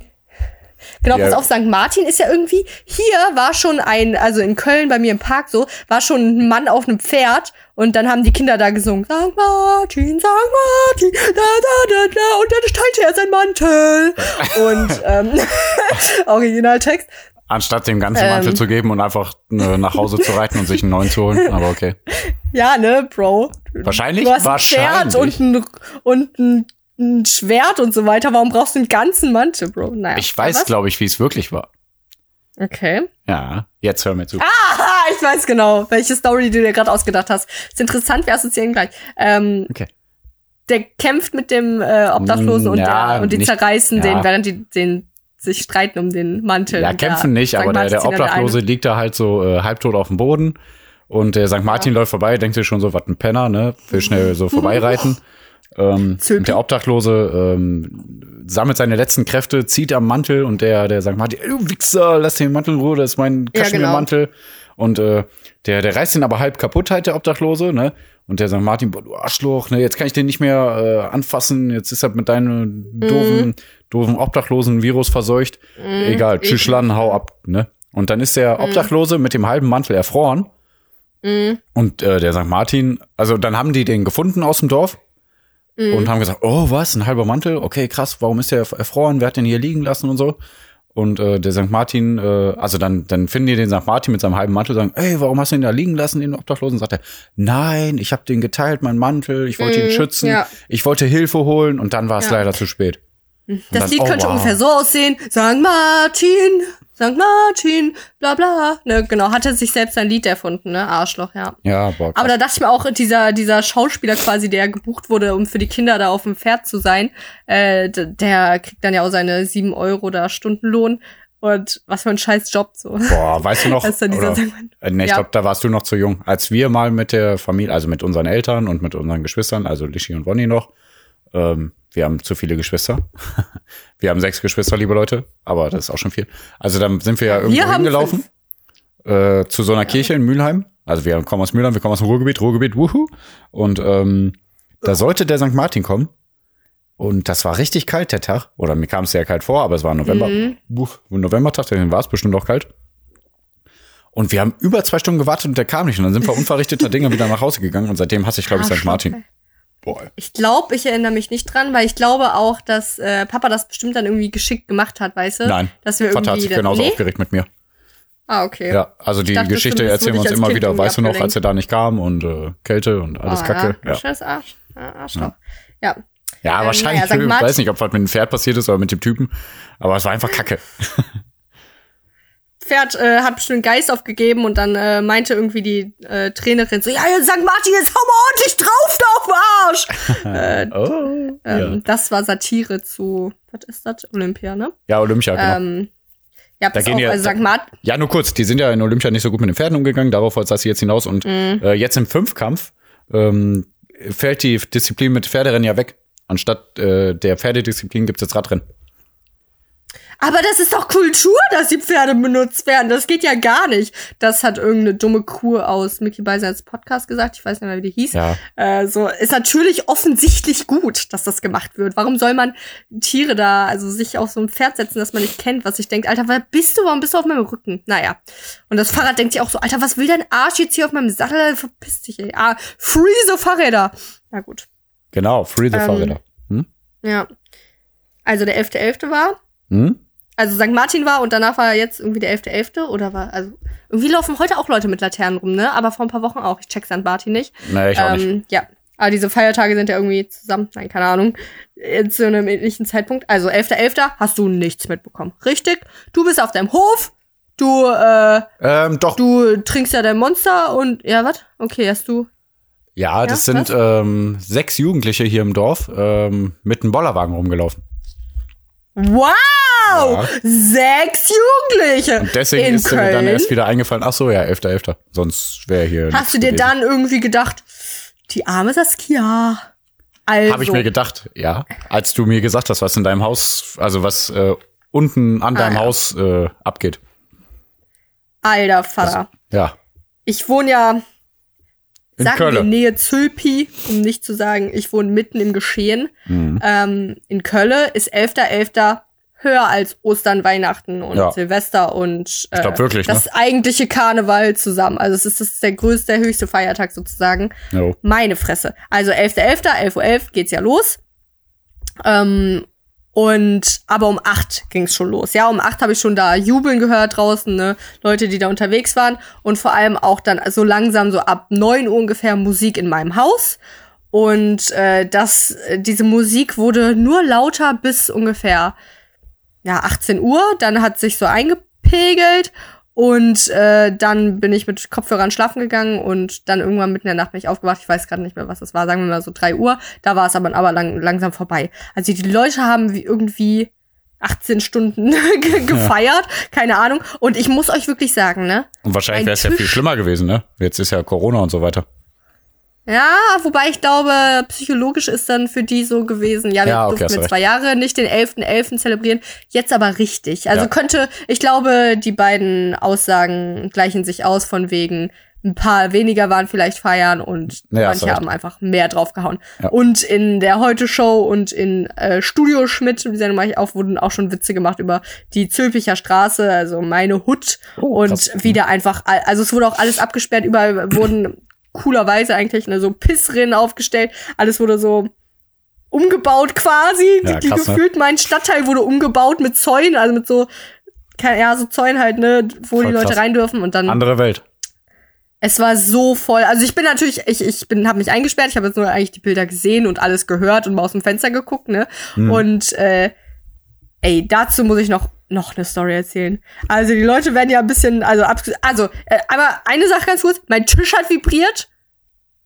Genau,
Ja.
pass auf, St. Martin ist ja irgendwie, hier war schon ein, also in Köln bei mir im Park so, war schon ein Mann auf einem Pferd und dann haben die Kinder da gesungen, St. Martin, St. Martin, da, da, da, da, und dann teilte er seinen Mantel. und, ähm, Originaltext.
Anstatt dem ganzen
ähm.
Mantel zu geben und einfach äh, nach Hause zu reiten und sich einen neuen zu holen. Aber okay.
Ja, ne, Bro.
Wahrscheinlich?
Du hast ein
Wahrscheinlich.
Pferd und ein, und ein, ein Schwert und so weiter. Warum brauchst du einen ganzen Mantel, Bro? Naja.
Ich weiß, glaube ich, wie es wirklich war.
Okay.
Ja, jetzt hör mir zu.
Aha, ich weiß genau, welche Story du dir gerade ausgedacht hast. Ist interessant, wir assoziieren gleich. Ähm,
Okay.
Der kämpft mit dem äh, Obdachlosen und,
Ja,
der, und die
nicht-
zerreißen
ja.
den, während die den sich streiten um den Mantel.
Ja,
Und der
kämpfen nicht,
St.
aber der, der Obdachlose liegt da halt so äh, halbtot auf dem Boden. Und der St. Martin läuft vorbei, denkt sich schon so, was ein Penner, ne? Will schnell so vorbeireiten. Ähm, der Obdachlose ähm, sammelt seine letzten Kräfte, zieht am Mantel und der, der St. Martin, du Wichser, lass den Mantel in Ruhe, das ist mein
Ja,
Kaschmirmantel. Und äh, der, der reißt ihn aber halb kaputt, halt, der Obdachlose, ne? Und der St. Martin, boah, du Arschloch, ne, jetzt kann ich den nicht mehr äh, anfassen, jetzt ist er mit deinem doofen, doofen Obdachlosen-Virus verseucht. Egal, tschüss, Schlan, hau ab, ne? Und dann ist der Obdachlose mit dem halben Mantel erfroren. Und äh, der St. Martin, also dann haben die den gefunden aus dem Dorf und haben gesagt, oh, was, ein halber Mantel? Okay, krass, warum ist der erfroren? Wer hat den hier liegen lassen und so? Und äh, der St. Martin, äh, also dann, dann finden die den St. Martin mit seinem halben Mantel und sagen, ey, warum hast du den da liegen lassen, den Obdachlosen? Sagt er, nein, ich habe den geteilt, meinen Mantel, ich wollte ihn schützen,
ja.
ich wollte Hilfe holen und dann war es
Ja.
leider zu spät. Und
Das
dann,
Lied
oh,
könnte
wow.
ungefähr so aussehen. St. Martin, St. Martin, bla bla. Ne, genau, hat er sich selbst ein Lied erfunden, ne? Arschloch, ja.
Ja, boah.
Aber da dachte ich mir auch, dieser, dieser Schauspieler quasi, der gebucht wurde, um für die Kinder da auf dem Pferd zu sein, äh, der kriegt dann ja auch seine sieben Euro da Stundenlohn. Und was für ein scheiß Job so.
Boah, weißt du noch?
Dieser
oder, äh, nee, ich
Ja.
glaube, da warst du noch zu jung. Als wir mal mit der Familie, also mit unseren Eltern und mit unseren Geschwistern, also Lischi und Bonnie noch, ähm, wir haben zu viele Geschwister. wir haben sechs Geschwister, liebe Leute, aber das ist auch schon viel. Also dann sind wir ja irgendwo
haben
hingelaufen äh, zu so einer Kirche in Mülheim. Also wir kommen aus Mülheim, wir kommen aus dem Ruhrgebiet, Ruhrgebiet, wuhu. Und ähm, da sollte der St. Martin kommen. Und das war richtig kalt, der Tag. Oder mir kam es sehr kalt vor, aber es war November.
Mhm.
Uff, Novembertag, dann war es bestimmt auch kalt. Und wir haben über zwei Stunden gewartet und der kam nicht. Und dann sind wir unverrichteter Dinge wieder nach Hause gegangen. Und seitdem hasse ich, glaube ich, St.
Arschloch,
Martin.
ey.
Boah.
Ich glaube, ich erinnere mich nicht dran, weil ich glaube auch, dass äh, Papa das bestimmt dann irgendwie geschickt gemacht hat, weißt du?
Nein,
Dass wir
Vater hat sich genauso
nee?
aufgeregt mit mir.
Ah, okay.
Ja, also die
dachte,
Geschichte
das
erzählen wir uns immer
Kind
wieder. Weißt du noch, als er da nicht kam und äh, Kälte und alles
oh,
Kacke.
Ja,
Ja,
Scheiß Arsch. Ja, Arschloch. Ja.
ja.
Ähm,
wahrscheinlich.
naja,
ich weiß nicht, ob was mit dem Pferd passiert ist oder mit dem Typen. Aber es war einfach Kacke.
Pferd äh, hat bestimmt Geist aufgegeben und dann äh, meinte irgendwie die äh, Trainerin so, ja, St. Martin, jetzt hau mal ordentlich drauf, da auf den Arsch. äh,
Oh.
ähm,
ja.
Das war Satire zu, was ist das? Olympia, ne?
ja, Olympia, genau.
Ähm, ja, pass
gehen
auf, also St. Martin,
Ja, nur kurz, die sind ja in Olympia nicht so gut mit den Pferden umgegangen, darauf wollte das jetzt hinaus. Und
Mhm.
äh, jetzt im Fünfkampf ähm, fällt die Disziplin mit Pferderennen ja weg. Anstatt äh, der Pferdedisziplin gibt's jetzt Radrennen.
Aber das ist doch Kultur, dass die Pferde benutzt werden. Das geht ja gar nicht. Das hat irgendeine dumme Kuh aus Mickey Beisers Podcast gesagt. Ich weiß nicht mehr, wie die hieß.
Ja.
Äh, so ist natürlich offensichtlich gut, dass das gemacht wird. Warum soll man Tiere da, also sich auf so ein Pferd setzen, das man nicht kennt, was sich denkt, Alter, wer bist du? Warum bist du auf meinem Rücken? Naja. Und das Fahrrad denkt sich auch so, Alter, was will dein Arsch jetzt hier auf meinem Sattel? Verpiss dich, ey. Ah, free the Fahrräder. Na gut.
Genau, Free the
Ähm,
Fahrräder. Hm?
Ja. Also der 11.11. war.
Hm?
Also St. Martin war und danach war jetzt irgendwie der 11.11. oder war, also irgendwie laufen heute auch Leute mit Laternen rum, ne? Aber vor ein paar Wochen auch. Ich check St. Martin nicht.
Nee, ich auch nicht.
Ähm, ja. Aber diese Feiertage sind ja irgendwie zusammen, nein, keine Ahnung, zu einem ähnlichen Zeitpunkt. Also 11.11. hast du nichts mitbekommen. Richtig? Du bist auf deinem Hof, du, äh,
Ähm, doch.
du trinkst ja dein Monster und, ja, was? Okay, hast du,
ja, das
Ja,
sind ähm, sechs Jugendliche hier im Dorf ähm, mit einem Bollerwagen rumgelaufen.
wow!
Ja.
Sechs Jugendliche!
Und deswegen
in
ist mir dann
Köln.
erst wieder eingefallen, ach so, ja, 11.11. Sonst wäre hier
Hast du dir dann irgendwie gedacht, die arme Saskia? Also,
Habe ich mir gedacht, ja. Als du mir gesagt hast, was in deinem Haus, also was äh, unten an deinem
Ah, ja.
Haus äh, abgeht.
alter Vater.
Ja.
Ich wohne ja,
In
sagen wir,
Köln.
Nähe Zülpi, um nicht zu sagen, ich wohne mitten im Geschehen.
Mhm.
Ähm, in Köln ist 11.11. höher als Ostern, Weihnachten und
Ja.
Silvester und äh,
wirklich, ne?
das eigentliche Karneval zusammen. Also es ist, das ist der größte, der höchste Feiertag sozusagen.
Jo.
Meine Fresse. Also 11.11., 11.11 Uhr .11 geht's ja los. Ähm, und aber um 8 ging's schon los. Ja, um 8 habe ich schon da jubeln gehört draußen, ne? Leute, die da unterwegs waren. Und vor allem auch dann so langsam, so ab 9 Uhr ungefähr Musik in meinem Haus. Und äh, das, diese Musik wurde nur lauter bis ungefähr ja, 18 Uhr. Dann hat sich so eingepegelt. Und äh, dann bin ich mit Kopfhörern schlafen gegangen und dann irgendwann mitten in der Nacht bin ich aufgewacht. Ich weiß gerade nicht mehr, was das war. Sagen wir mal so drei Uhr. Da war es aber, aber lang, langsam vorbei. Also die Leute haben wie irgendwie 18 Stunden ge- gefeiert. Keine Ahnung. Und ich muss euch wirklich sagen, ne?
Und wahrscheinlich
Ein
wäre es ja viel schlimmer gewesen, ne? Jetzt ist ja Corona und so weiter.
Ja, wobei ich glaube, psychologisch ist dann für die so gewesen, ja, wir
Ja, okay,
durften
recht.
zwei Jahre nicht den 11.11. zelebrieren, jetzt aber richtig. Also
Ja.
könnte, ich glaube, die beiden Aussagen gleichen sich aus von wegen, ein paar weniger waren vielleicht feiern und
Ja,
manche haben einfach mehr draufgehauen.
Ja.
Und in der Heute-Show und in äh, Studio Schmidt, die Sendung mache ich auch, wurden auch schon Witze gemacht über die Zülpicher Straße, also meine Hut
Oh,
und
krass.
wieder einfach, also es wurde auch alles abgesperrt, überall wurden coolerweise eigentlich ne, so Pissrinnen aufgestellt, alles wurde so umgebaut quasi,
Ja,
die,
krass, ne?
gefühlt, mein Stadtteil wurde umgebaut mit Zäunen, also mit so, ja, so Zäunen halt, ne, wo
Voll
die Leute
krass.
rein dürfen und dann
Andere Welt.
es war so voll. Also ich bin natürlich, ich, ich bin, habe mich eingesperrt. Ich habe jetzt nur eigentlich die Bilder gesehen und alles gehört und mal aus dem Fenster geguckt, ne?
Hm.
Und äh, ey, dazu muss ich noch noch eine Story erzählen. Also die Leute werden ja ein bisschen, also also äh, aber eine Sache ganz kurz: Mein Tisch hat vibriert,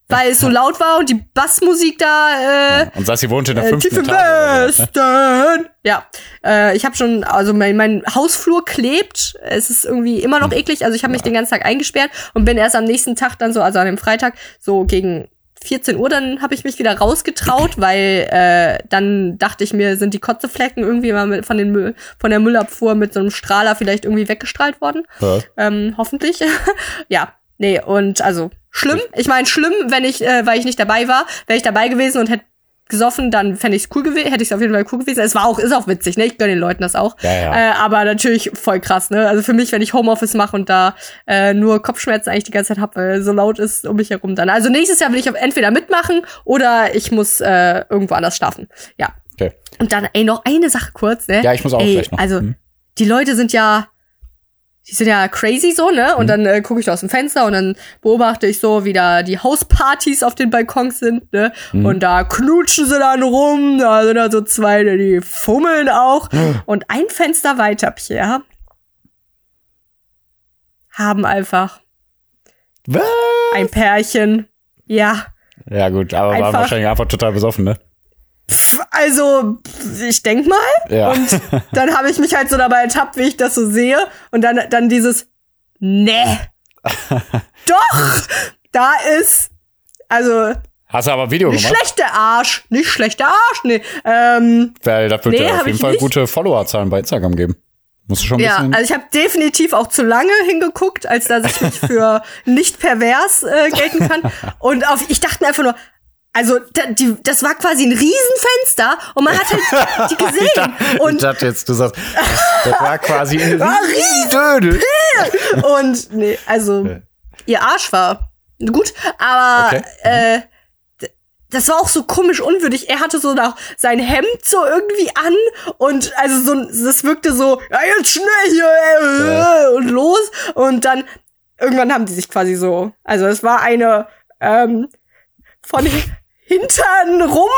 weil es so laut war und die Bassmusik da. Äh,
Und Sassi wohnt in der
äh,
fünften
im
Etage. ne?
Westen. Ja, äh, ich habe schon, also mein, mein Hausflur klebt. Es ist irgendwie immer
Hm.
noch eklig. Also ich habe mich den ganzen Tag eingesperrt und bin erst am nächsten Tag dann so, also an dem Freitag, so gegen 14 Uhr, dann habe ich mich wieder rausgetraut, weil äh, dann dachte ich mir, sind die Kotzeflecken irgendwie mal mit, von, den Müll, von der Müllabfuhr mit so einem Strahler vielleicht irgendwie weggestrahlt worden.
Ja.
Ähm, hoffentlich. ja, nee, und also schlimm. Ich meine, schlimm, wenn ich, äh, weil ich nicht dabei war, wäre ich dabei gewesen und hätte gesoffen, dann fände ich es cool gewesen, hätte ich es auf jeden Fall cool gewesen. Es war auch, ist auch witzig, ne? Ich gönne den Leuten das auch.
Ja, ja.
Äh, aber natürlich voll krass, ne? Also für mich, wenn ich Homeoffice mache und da äh, nur Kopfschmerzen eigentlich die ganze Zeit habe, weil so laut ist um mich herum dann. Also nächstes Jahr will ich entweder mitmachen oder ich muss äh, irgendwo anders schlafen. Ja.
Okay.
Und dann, ey, noch eine Sache kurz, ne?
Ja, ich muss auch
ey,
gleich noch.
Also,
Hm.
die Leute sind ja, die sind ja crazy so, ne? Und dann äh, gucke ich da aus dem Fenster und dann beobachte ich so, wie da die Hauspartys auf den Balkons sind, ne? Und da knutschen sie dann rum, da sind da so zwei, die fummeln auch. Und ein Fenster weiter, Pierre, haben einfach
Was?
ein Pärchen, ja,
Ja, gut, aber
Einfach-
wahrscheinlich einfach total besoffen, ne?
Pff, also, pff, ich denk mal.
Ja.
Und dann habe ich mich halt so dabei ertappt, wie ich das so sehe. Und dann, dann dieses, nee. Doch! Da ist, also,
Hast du aber ein Video
Nicht
gemacht?
schlechter Arsch. Nicht schlechter Arsch, nee. Ähm,
Weil das wird
Nee,
ja auf jeden Fall
nicht.
gute Followerzahlen bei Instagram geben. Musst du schon ein
ja,
bisschen.
also ich habe definitiv auch zu lange hingeguckt, als dass ich mich für nicht pervers äh, gelten kann. Und auf, ich dachte einfach nur, also da, die, das war quasi ein Riesenfenster und man hat halt die
ich,
gesehen.
dachte, ich
Und,
dachte jetzt, du sagst, das, das war quasi ein
War
Riesendödel.
und nee, also ihr Arsch war gut, aber
Okay.
äh, d- das war auch so komisch unwürdig. Er hatte so noch sein Hemd so irgendwie an und also so das wirkte so, ja jetzt schnell hier äh, und los und dann irgendwann haben die sich quasi so, also es war eine ähm, von Hintern rum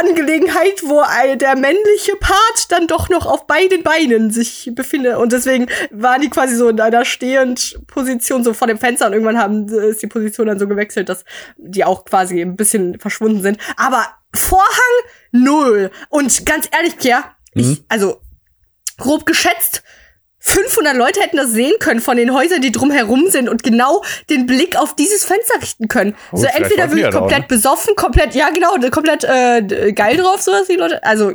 Angelegenheit, wo der männliche Part dann doch noch auf beiden Beinen sich befindet. Und deswegen waren die quasi so in einer stehend Position so vor dem Fenster und irgendwann haben, äh, ist die Position dann so gewechselt, dass die auch quasi ein bisschen verschwunden sind. Aber Vorhang null. Und ganz ehrlich, Pierre, ich, also grob geschätzt, 500 Leute hätten das sehen können von den Häusern, die drumherum sind und genau den Blick auf dieses Fenster richten können.
Oh,
so entweder wirklich
ja da auch,
komplett
ne?
besoffen, komplett, ja genau, komplett äh, geil drauf, sowas die Leute. Also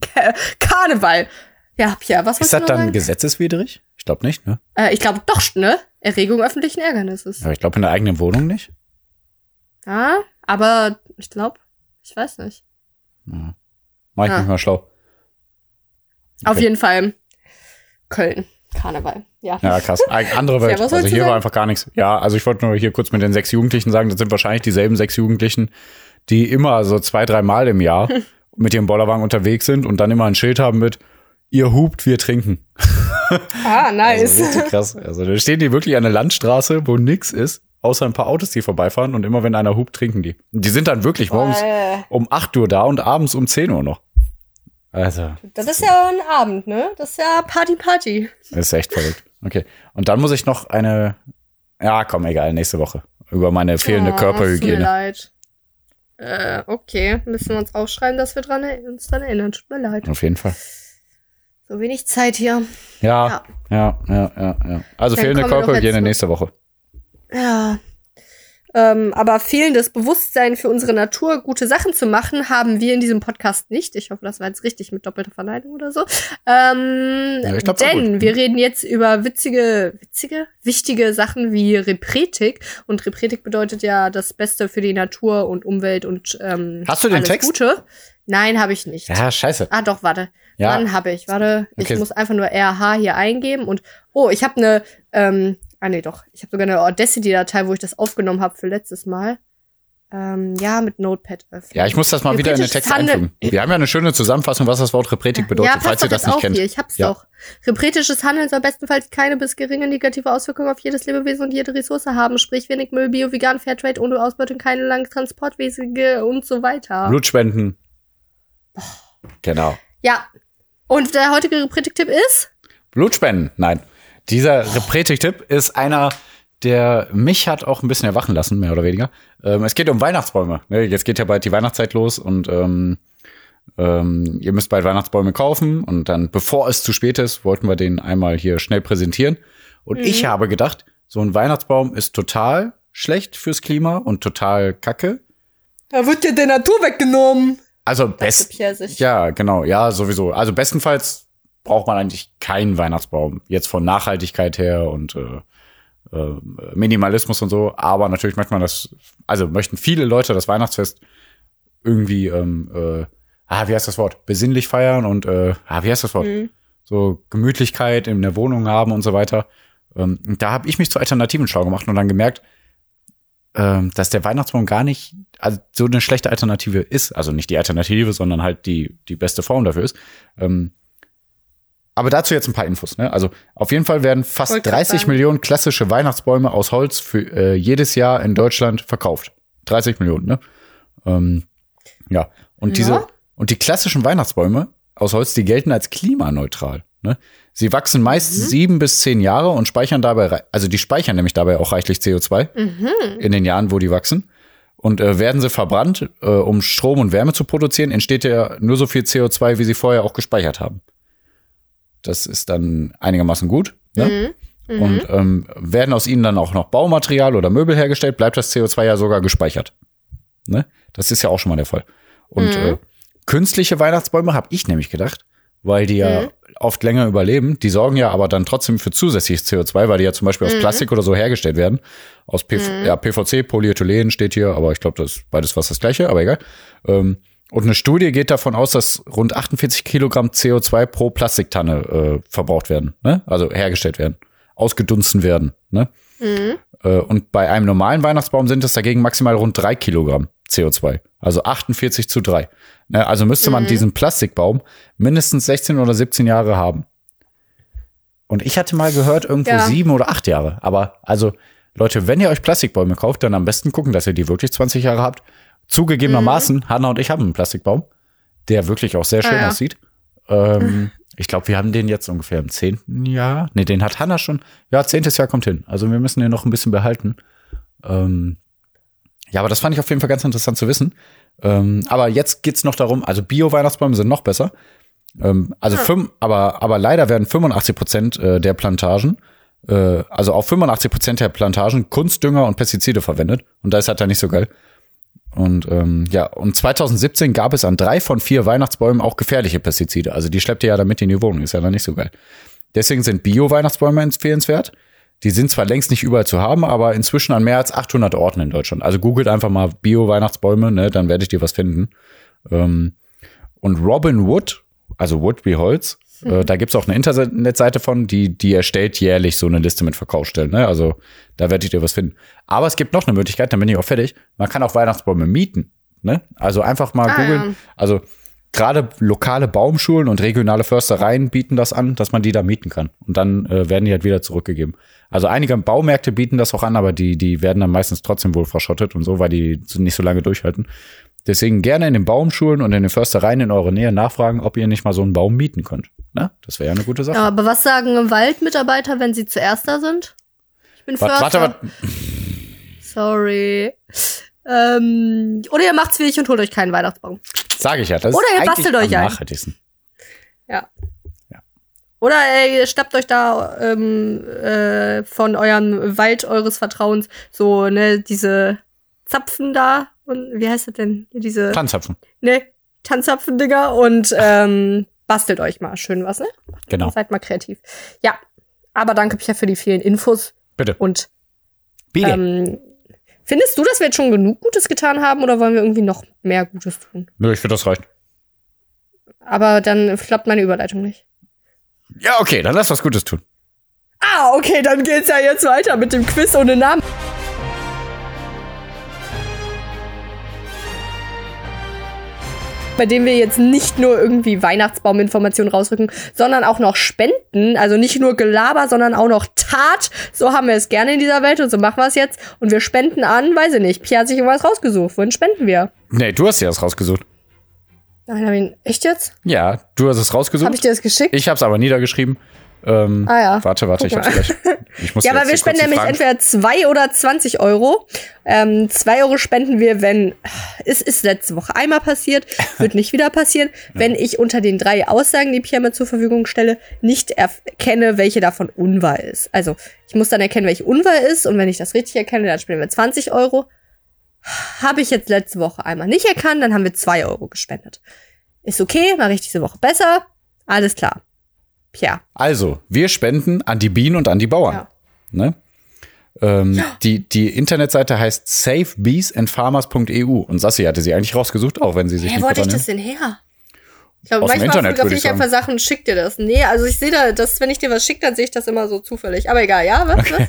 Ka- Karneval. Ja, Pia, was
Ist das dann
sagen?
gesetzeswidrig? Ich glaube nicht, ne?
Äh, ich glaube doch, ne? Erregung öffentlichen Ärgernisses.
Aber ich glaube in der eigenen Wohnung nicht.
Ja, aber ich glaube, ich weiß nicht.
Ja. Mach ich
Ah.
mich mal schlau.
Auf
Okay.
jeden Fall Köln. Karneval. Ja.
Ja, krass. Andere Welt. Also hier war einfach gar nichts. Ja, also ich wollte nur hier kurz mit den sechs Jugendlichen sagen, das sind wahrscheinlich dieselben sechs Jugendlichen, die immer so zwei, drei Mal im Jahr mit ihrem Bollerwagen unterwegs sind und dann immer ein Schild haben mit ihr hupt, wir trinken.
Ah, nice.
Also richtig krass. Also da stehen die wirklich an der Landstraße, wo nix ist, außer ein paar Autos, die vorbeifahren und immer wenn einer hupt, trinken die. Und die sind dann wirklich morgens
Äh,
um 8 Uhr da und abends um 10 Uhr noch. Also,
das ist ja ein Abend, ne? Das ist ja Party Party.
das ist echt verrückt. Okay. Und dann muss ich noch eine, ja, komm, egal, nächste Woche. Über meine fehlende
Oh, Tut mir
Körperhygiene.
leid. Äh, okay. Müssen wir uns aufschreiben, dass wir dran, uns dran erinnern. Tut mir leid.
Auf jeden Fall.
So wenig Zeit hier.
Ja, ja, ja, ja, ja. Also
Dann
fehlende Körperhygiene nächste Woche.
Ja. Ähm, aber fehlendes Bewusstsein für unsere Natur, gute Sachen zu machen, haben wir in diesem Podcast nicht. Ich hoffe, das war jetzt richtig mit doppelter Verneinung oder so. Ähm,
Ja, glaub,
denn wir reden jetzt über witzige, witzige, wichtige Sachen wie Repretik. Und Repretik bedeutet ja das Beste für die Natur und Umwelt und ähm,
Hast du den Text?
Gute. Nein, habe ich nicht.
Ja, scheiße.
Ah, doch, warte.
Ja.
Dann habe ich. Warte,
Okay.
ich muss einfach nur RH hier eingeben und oh, ich habe eine ähm, ah nee, doch. Ich habe sogar eine Audacity Datei, wo ich das aufgenommen habe für letztes Mal. Ähm, ja, mit Notepad öffnen.
Ja, ich muss das mal wieder in den Text einfügen. Wir haben ja eine schöne Zusammenfassung, was das Wort Repretik bedeutet,
ja,
falls ihr das nicht kennt.
Hier. Ich hab's
Ja.
doch. Repretisches Handeln soll bestenfalls keine bis geringe negative Auswirkungen auf jedes Lebewesen und jede Ressource haben, sprich wenig Müll, Bio, Vegan, Fairtrade, ohne Ausbeutung, keine langen Transportwege und so weiter.
Blutspenden. Genau.
Ja. Und der heutige Repretik-Tipp ist?
Blutspenden. Nein. Dieser Repretik-Tipp ist einer, der mich hat auch ein bisschen erwachen lassen, mehr oder weniger. Ähm, es geht um Weihnachtsbäume. Ne? Jetzt geht ja bald die Weihnachtszeit los und ähm, ähm, ihr müsst bald Weihnachtsbäume kaufen und dann, bevor es zu spät ist, wollten wir den einmal hier schnell präsentieren. Und
Mhm.
ich habe gedacht, so ein Weihnachtsbaum ist total schlecht fürs Klima und total kacke.
Da wird dir der Natur weggenommen.
Also best
sich.
Ja, genau, ja, sowieso. Also bestenfalls braucht man eigentlich keinen Weihnachtsbaum. Jetzt von Nachhaltigkeit her und äh, äh, Minimalismus und so. Aber natürlich möchte man das, also möchten viele Leute das Weihnachtsfest irgendwie, ähm, äh, ah, wie heißt das Wort? Besinnlich feiern und, äh, ah, wie heißt das Wort?
Mhm.
So Gemütlichkeit in der Wohnung haben und so weiter. Ähm, und da habe ich mich zu Alternativen schlau gemacht und dann gemerkt, ähm, dass der Weihnachtsbaum gar nicht also so eine schlechte Alternative ist. Also nicht die Alternative, sondern halt die, die beste Form dafür ist. Ähm, aber dazu jetzt ein paar Infos. Ne? Also auf jeden Fall werden fast
Wollte grad
30
sagen.
Millionen klassische Weihnachtsbäume aus Holz für äh, jedes Jahr in Deutschland verkauft. 30 Millionen, ne? Ähm, ja. Und
Ja.
diese und die klassischen Weihnachtsbäume aus Holz, die gelten als klimaneutral. Ne? Sie wachsen meist
Mhm.
sieben bis zehn Jahre und speichern dabei, also die speichern nämlich dabei auch reichlich CO2
Mhm.
in den Jahren, wo die wachsen. Und äh, werden sie verbrannt, äh, um Strom und Wärme zu produzieren, entsteht ja nur so viel CO2, wie sie vorher auch gespeichert haben. Das ist dann einigermaßen gut. Ne?
Mhm. Mhm.
Und ähm, werden aus ihnen dann auch noch Baumaterial oder Möbel hergestellt, bleibt das CO2 ja sogar gespeichert. Ne? Das ist ja auch schon mal der Fall. Und äh, künstliche Weihnachtsbäume habe ich nämlich gedacht, weil die ja oft länger überleben. Die sorgen ja aber dann trotzdem für zusätzliches CO2, weil die ja zum Beispiel aus Plastik oder so hergestellt werden. Aus PV ja, PVC, Polyethylen steht hier, aber ich glaube, das ist beides was das gleiche, aber egal. Ähm, und eine Studie geht davon aus, dass rund 48 Kilogramm CO2 pro Plastiktanne äh, verbraucht werden, ne? also hergestellt werden, ausgedunsten werden. Ne? Äh, und bei einem normalen Weihnachtsbaum sind es dagegen maximal rund drei Kilogramm CO2. Also 48 zu drei. Ne? Also müsste man diesen Plastikbaum mindestens 16 oder 17 Jahre haben. Und ich hatte mal gehört, irgendwo
Ja.
sieben oder acht Jahre. Aber also, Leute, wenn ihr euch Plastikbäume kauft, dann am besten gucken, dass ihr die wirklich 20 Jahre habt. Zugegebenermaßen, Hanna und ich haben einen Plastikbaum, der wirklich auch sehr schön
Ah, ja.
aussieht. Ähm, ich glaube, wir haben den jetzt ungefähr im zehnten Jahr. Nee, den hat Hanna schon. Ja, zehntes Jahr kommt hin. Also wir müssen den noch ein bisschen behalten. Ähm, ja, aber das fand ich auf jeden Fall ganz interessant zu wissen. Ähm, aber jetzt geht's noch darum, also Bio-Weihnachtsbäume sind noch besser. Ähm, also fünf, aber, aber leider werden 85 Prozent äh, der Plantagen, äh, also auf 85 Prozent der Plantagen Kunstdünger und Pestizide verwendet. Und da ist halt dann nicht so geil. Und ähm, ja, und 2017 gab es an drei von vier Weihnachtsbäumen auch gefährliche Pestizide. Also die schleppt ihr ja damit in die Wohnung, ist ja dann nicht so geil. Deswegen sind Bio-Weihnachtsbäume empfehlenswert. Die sind zwar längst nicht überall zu haben, aber inzwischen an mehr als 800 Orten in Deutschland. Also googelt einfach mal Bio-Weihnachtsbäume, ne, dann werdet ihr was finden. Ähm, und Robin Wood, also Wood wie Holz, äh, da gibt's auch eine Internetseite von, die, die erstellt jährlich so eine Liste mit Verkaufsstellen. Ne? Also da werdet ihr was finden. Aber es gibt noch eine Möglichkeit, dann bin ich auch fertig. Man kann auch Weihnachtsbäume mieten. Ne? Also einfach mal
Ah,
googeln.
ja.
Also gerade lokale Baumschulen und regionale Förstereien bieten das an, dass man die da mieten kann. Und dann äh, werden die halt wieder zurückgegeben. Also einige Baumärkte bieten das auch an, aber die, die werden dann meistens trotzdem wohl verschottet und so, weil die nicht so lange durchhalten. Deswegen gerne in den Baumschulen und in den Förstereien in eurer Nähe nachfragen, ob ihr nicht mal so einen Baum mieten könnt. Na, das wäre ja eine gute Sache.
Ja, aber was sagen Waldmitarbeiter, wenn sie zuerst da sind? Ich bin
Warte,
Förster.
warte, warte.
Sorry. Ähm, oder ihr macht's wie ich und holt euch keinen Weihnachtsbaum.
Sage ich ja. Das
Oder ihr bastelt euch
am
einen.
nachhaltigsten.
Oder ihr schnappt euch da ähm, äh, von eurem Wald eures Vertrauens so, ne, diese Zapfen da. Und wie heißt das denn? Diese,
Tanzapfen.
ne, Tanzzapfen-Dinger und ähm, bastelt euch mal schön was, ne?
Genau.
Seid mal kreativ. Ja. Aber danke, Pia, für die vielen Infos.
Bitte.
Und
Bitte.
ähm, findest du, dass wir jetzt schon genug Gutes getan haben oder wollen wir irgendwie noch mehr Gutes tun?
Nö, ich finde das reicht.
Aber dann klappt meine Überleitung nicht.
Ja, okay, dann lass was Gutes tun.
Ah, okay, dann geht's ja jetzt weiter mit dem Quiz ohne Namen. Bei dem wir jetzt nicht nur irgendwie Weihnachtsbauminformationen rausrücken, sondern auch noch Spenden. Also nicht nur Gelaber, sondern auch noch Tat. So haben wir es gerne in dieser Welt und so machen wir es jetzt. Und wir spenden an, weiß ich nicht. Pia hat sich irgendwas rausgesucht. Wohin spenden wir?
Nee, du hast ja das rausgesucht.
Nein, hab ich ihn, echt jetzt?
Ja, du hast es rausgesucht.
Habe ich dir das geschickt?
Ich habe es aber niedergeschrieben. Ähm,
Ah ja.
Warte, warte, ich
Guck
hab's gleich. Ich muss
Ja, aber wir spenden nämlich
Fragen-
entweder 2 oder 20 Euro. Ähm, 2 Euro spenden wir, wenn, es ist letzte Woche einmal passiert, wird nicht wieder passieren, wenn ich unter den drei Aussagen, die Pierre mir zur Verfügung stelle, nicht erkenne, welche davon unwahr ist. Also, ich muss dann erkennen, welche unwahr ist und wenn ich das richtig erkenne, dann spenden wir 20 Euro. Habe ich jetzt letzte Woche einmal nicht erkannt, dann haben wir 2 Euro gespendet. Ist okay, mache ich diese Woche besser. Alles klar. Pierre.
Also, wir spenden an die Bienen und an die Bauern.
Ja.
Ne? Ähm, die, die Internetseite heißt safebeesandfarmers.eu und Sassi hatte sie eigentlich rausgesucht, auch wenn sie sich
Hä,
nicht
wo hatte ich das denn her? Ich glaube, manchmal
Internet,
fotografiere
ich
ich einfach Sachen und schick dir das. Nee, also ich sehe da, das, wenn ich dir was schicke, dann sehe ich das immer so zufällig. Aber egal, ja, was? was?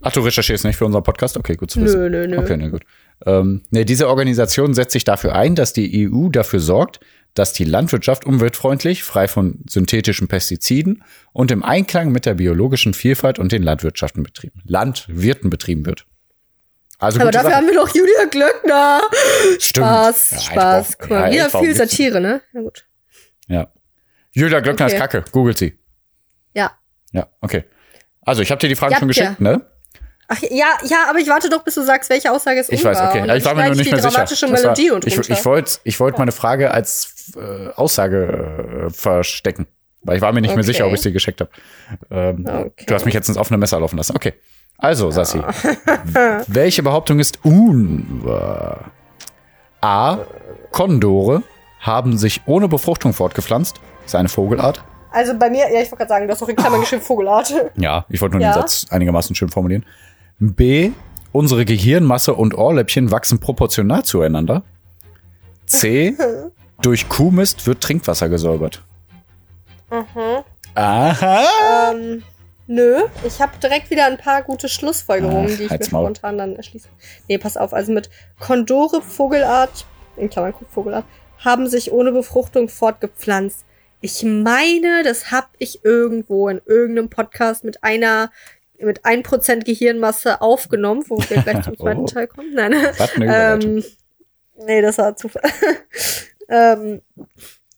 Ach, du recherchierst nicht für unseren Podcast? Okay, gut zu wissen.
Nö, nö, nö.
Okay, na gut. Ähm, nee, diese Organisation setzt sich dafür ein, dass die EU dafür sorgt, dass die Landwirtschaft umweltfreundlich, frei von synthetischen Pestiziden und im Einklang mit der biologischen Vielfalt und den Landwirtschaften betrieben, Landwirten betrieben wird. Also
Aber dafür
Sache.
haben wir doch Julia Glöckner.
Stimmt.
Spaß,
Ja,
Spaß. Guck mal, wieder viel Satire, ne? Na gut.
Ja. Julia Glöckner
Okay.
ist Kacke. Googelt sie.
Ja.
Ja, okay. Also, ich habe dir die Fragen
Ja,
schon geschickt, ne?
Ach ja, ja, aber ich warte doch, bis du sagst, welche Aussage ist
Ich
unwahr.
weiß, okay.
Und
Ja, ich war mir nur nicht mehr sicher. war,
Melodie und
ich ich wollte ich wollte meine Frage als äh, Aussage äh, verstecken. Weil ich war mir nicht mehr
Okay.
sicher, ob ich sie geschickt habe. Ähm,
Okay.
Du hast mich jetzt ins offene Messer laufen lassen. Okay. Also, Sassi. welche Behauptung ist unwahr? A. Kondore haben sich ohne Befruchtung fortgepflanzt. Ist eine Vogelart.
Also bei mir, ja, ich wollte gerade sagen, du hast doch in Klammern geschrieben Vogelart.
Ja, ich wollte nur
Ja.
den Satz einigermaßen schön formulieren. B. Unsere Gehirnmasse und Ohrläppchen wachsen proportional zueinander. C. Durch Kuhmist wird Trinkwasser gesäubert.
Mhm.
Aha.
Ähm, nö, ich habe direkt wieder ein paar gute Schlussfolgerungen,
Ach,
die ich mir
Maul.
spontan dann erschließe. Nee, pass auf, also mit Kondore, Vogelart, in Klammern Vogelart, haben sich ohne Befruchtung fortgepflanzt. Ich meine, das hab ich irgendwo in irgendeinem Podcast mit einer mit 1% Gehirnmasse aufgenommen, wo wir gleich zum zweiten
Oh.
Teil kommen. Nein.
Was eine.
Ähm, nee, das war Zufall. ähm,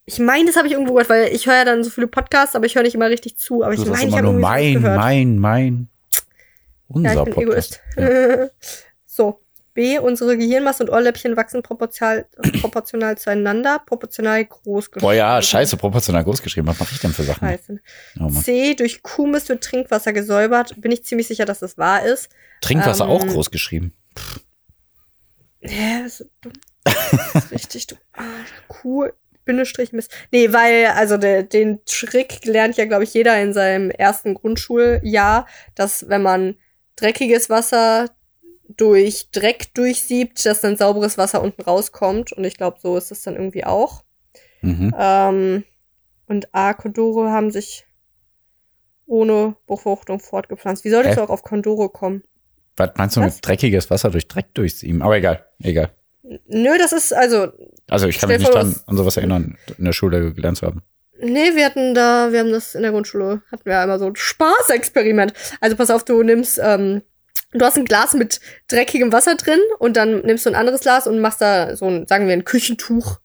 ich meine, das habe ich irgendwo gehört, weil ich höre ja dann so viele Podcasts, aber ich höre nicht immer richtig zu. Aber
du
ich meine, ich
immer
habe
mein,
gehört.
mein, mein. Unser
ja, ich bin
Podcast.
Egoist. so. B, unsere Gehirnmasse und Ohrläppchen wachsen proportional, proportional zueinander, proportional groß
Boah, ja, scheiße, proportional groß geschrieben. Was mache ich denn für Sachen?
Scheiße.
Oh.
C, durch Kuhmist wird Trinkwasser gesäubert. Bin ich ziemlich sicher, dass das wahr ist.
Trinkwasser
Ähm,
auch groß geschrieben.
Hä, das ist so dumm. Das ist richtig dumm. Ah, Kuh, Bindestrich, Mist. Nee, weil, also de, den Trick lernt ja, glaube ich, jeder in seinem ersten Grundschuljahr, dass wenn man dreckiges Wasser durch Dreck durchsiebt, dass dann sauberes Wasser unten rauskommt. Und ich glaube, so ist es dann irgendwie auch.
Mhm.
Ähm, und A, Kondore haben sich ohne Befruchtung fortgepflanzt. Wie soll das
Hä?
auch auf Kondore kommen?
Was meinst du
Was?
mit dreckiges Wasser durch Dreck durchziehen? Aber egal, egal.
Nö, das ist, also,
Also ich kann mich nicht
das-
an sowas erinnern, in der Schule gelernt zu haben.
Nee, wir hatten da, wir haben das in der Grundschule, hatten wir einmal so ein Spaßexperiment. Also pass auf, du nimmst, ähm, du hast ein Glas mit dreckigem Wasser drin und dann nimmst du ein anderes Glas und machst da so ein, sagen wir, ein Küchentuch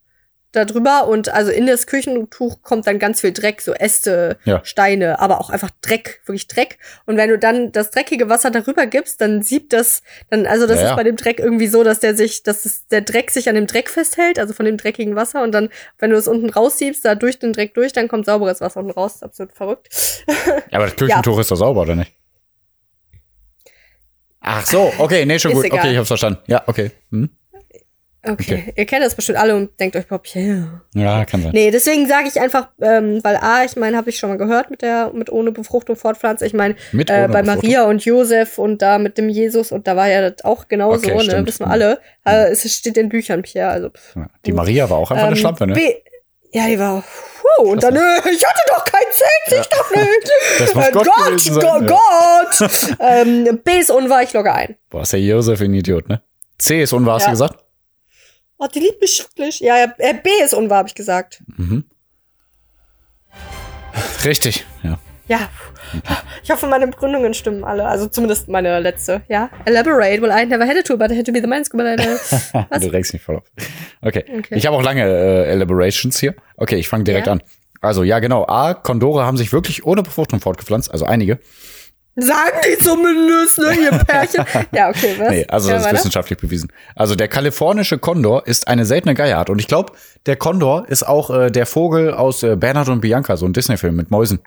da drüber und also in das Küchentuch kommt dann ganz viel Dreck, so Äste,
Ja.
Steine, aber auch einfach Dreck, wirklich Dreck. Und wenn du dann das dreckige Wasser darüber gibst, dann siebt das, dann, also das
Ja,
ist
ja.
bei dem Dreck irgendwie so, dass der sich, dass es, der Dreck sich an dem Dreck festhält, also von dem dreckigen Wasser und dann, wenn du es unten raussiebst, da durch den Dreck durch, dann kommt sauberes Wasser unten raus. Absolut verrückt.
Ja, aber das Küchentuch ist doch sauber, oder nicht? Ach so, okay, nee, schon gut.
egal.
Okay, ich hab's verstanden. Ja, okay. Hm?
Okay.
Okay.
Ihr kennt das bestimmt alle und denkt euch, Bob, yeah.
Ja, kann sein.
Nee, deswegen sage ich einfach, ähm, weil A, ich meine, habe ich schon mal gehört mit der, mit ohne Befruchtung fortpflanzen. Ich meine, äh, bei? Maria und Josef und da mit dem Jesus und da war ja das auch genauso,
Okay,
ne? Wissen wir alle. Äh, es steht in Büchern, Pierre. Also, pff.
Ja, Die Maria war auch einfach eine
Ähm,
Schlampe, ne?
B ja, die war. Wow, und dann, äh, ich hatte doch kein Sex, ich doch nicht.
Das muss
Äh,
Gott
Gott,
sein,
Gott,
ja.
Gott. ähm, B ist unwahr, ich logge ein.
Boah, ist der Josef ein Idiot, ne? C ist unwahr, hast
Ja.
du gesagt?
Oh, die liebt mich schrecklich. Ja, ja, äh, B ist unwahr, habe ich gesagt.
Mhm. Richtig, ja.
Ja. Ich hoffe, meine Begründungen stimmen alle. Also zumindest meine letzte. Ja. Elaborate. Well, I never had it to, but I had to be the Was?
Du regst mich voll auf. Okay.
Okay.
Ich habe auch lange äh, Elaborations hier. Okay, ich fange direkt
Ja.
an. Also, ja, genau. A, Kondore haben sich wirklich ohne Befruchtung fortgepflanzt, also einige.
Sagen die zumindest, ne, ihr Pärchen. ja, okay, was?
Nee, also
ja,
das ist
weiter?
wissenschaftlich bewiesen. Also der kalifornische Kondor ist eine seltene Geierart. Und ich glaube, der Kondor ist auch äh, der Vogel aus äh, Bernhard und Bianca, so ein Disney-Film mit Mäusen.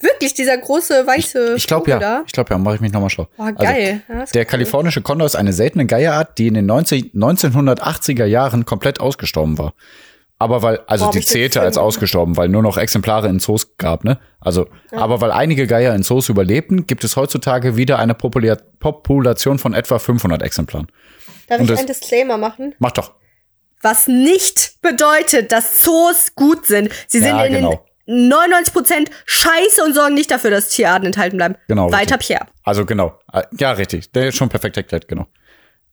Wirklich, dieser große weiße
Ich glaube
Vogel
ja.
da?
Ich glaube ja, mache ich mich nochmal schlau.
Oh, geil. ja,
Also,
ist
der
cool.
kalifornische Kondor ist eine seltene Geierart, die in den 19, 1980er Jahren komplett ausgestorben war. Aber weil, also
Boah,
die
ich
zählte als ausgestorben, weil nur noch Exemplare in Zoos gab, ne? Also, aber weil einige Geier in Zoos überlebten, gibt es heutzutage wieder eine Popula Population von etwa 500 Exemplaren.
Darf
und
ich einen Disclaimer machen?
Mach doch.
Was nicht bedeutet, dass Zoos gut sind. Sie sind
Ja,
in
genau.
den 99% scheiße und sorgen nicht dafür, dass Tierarten enthalten bleiben.
Genau,
Weiter,
richtig.
Pierre.
Also genau. Äh, Ja, richtig. Der ist schon perfekt erklärt, genau.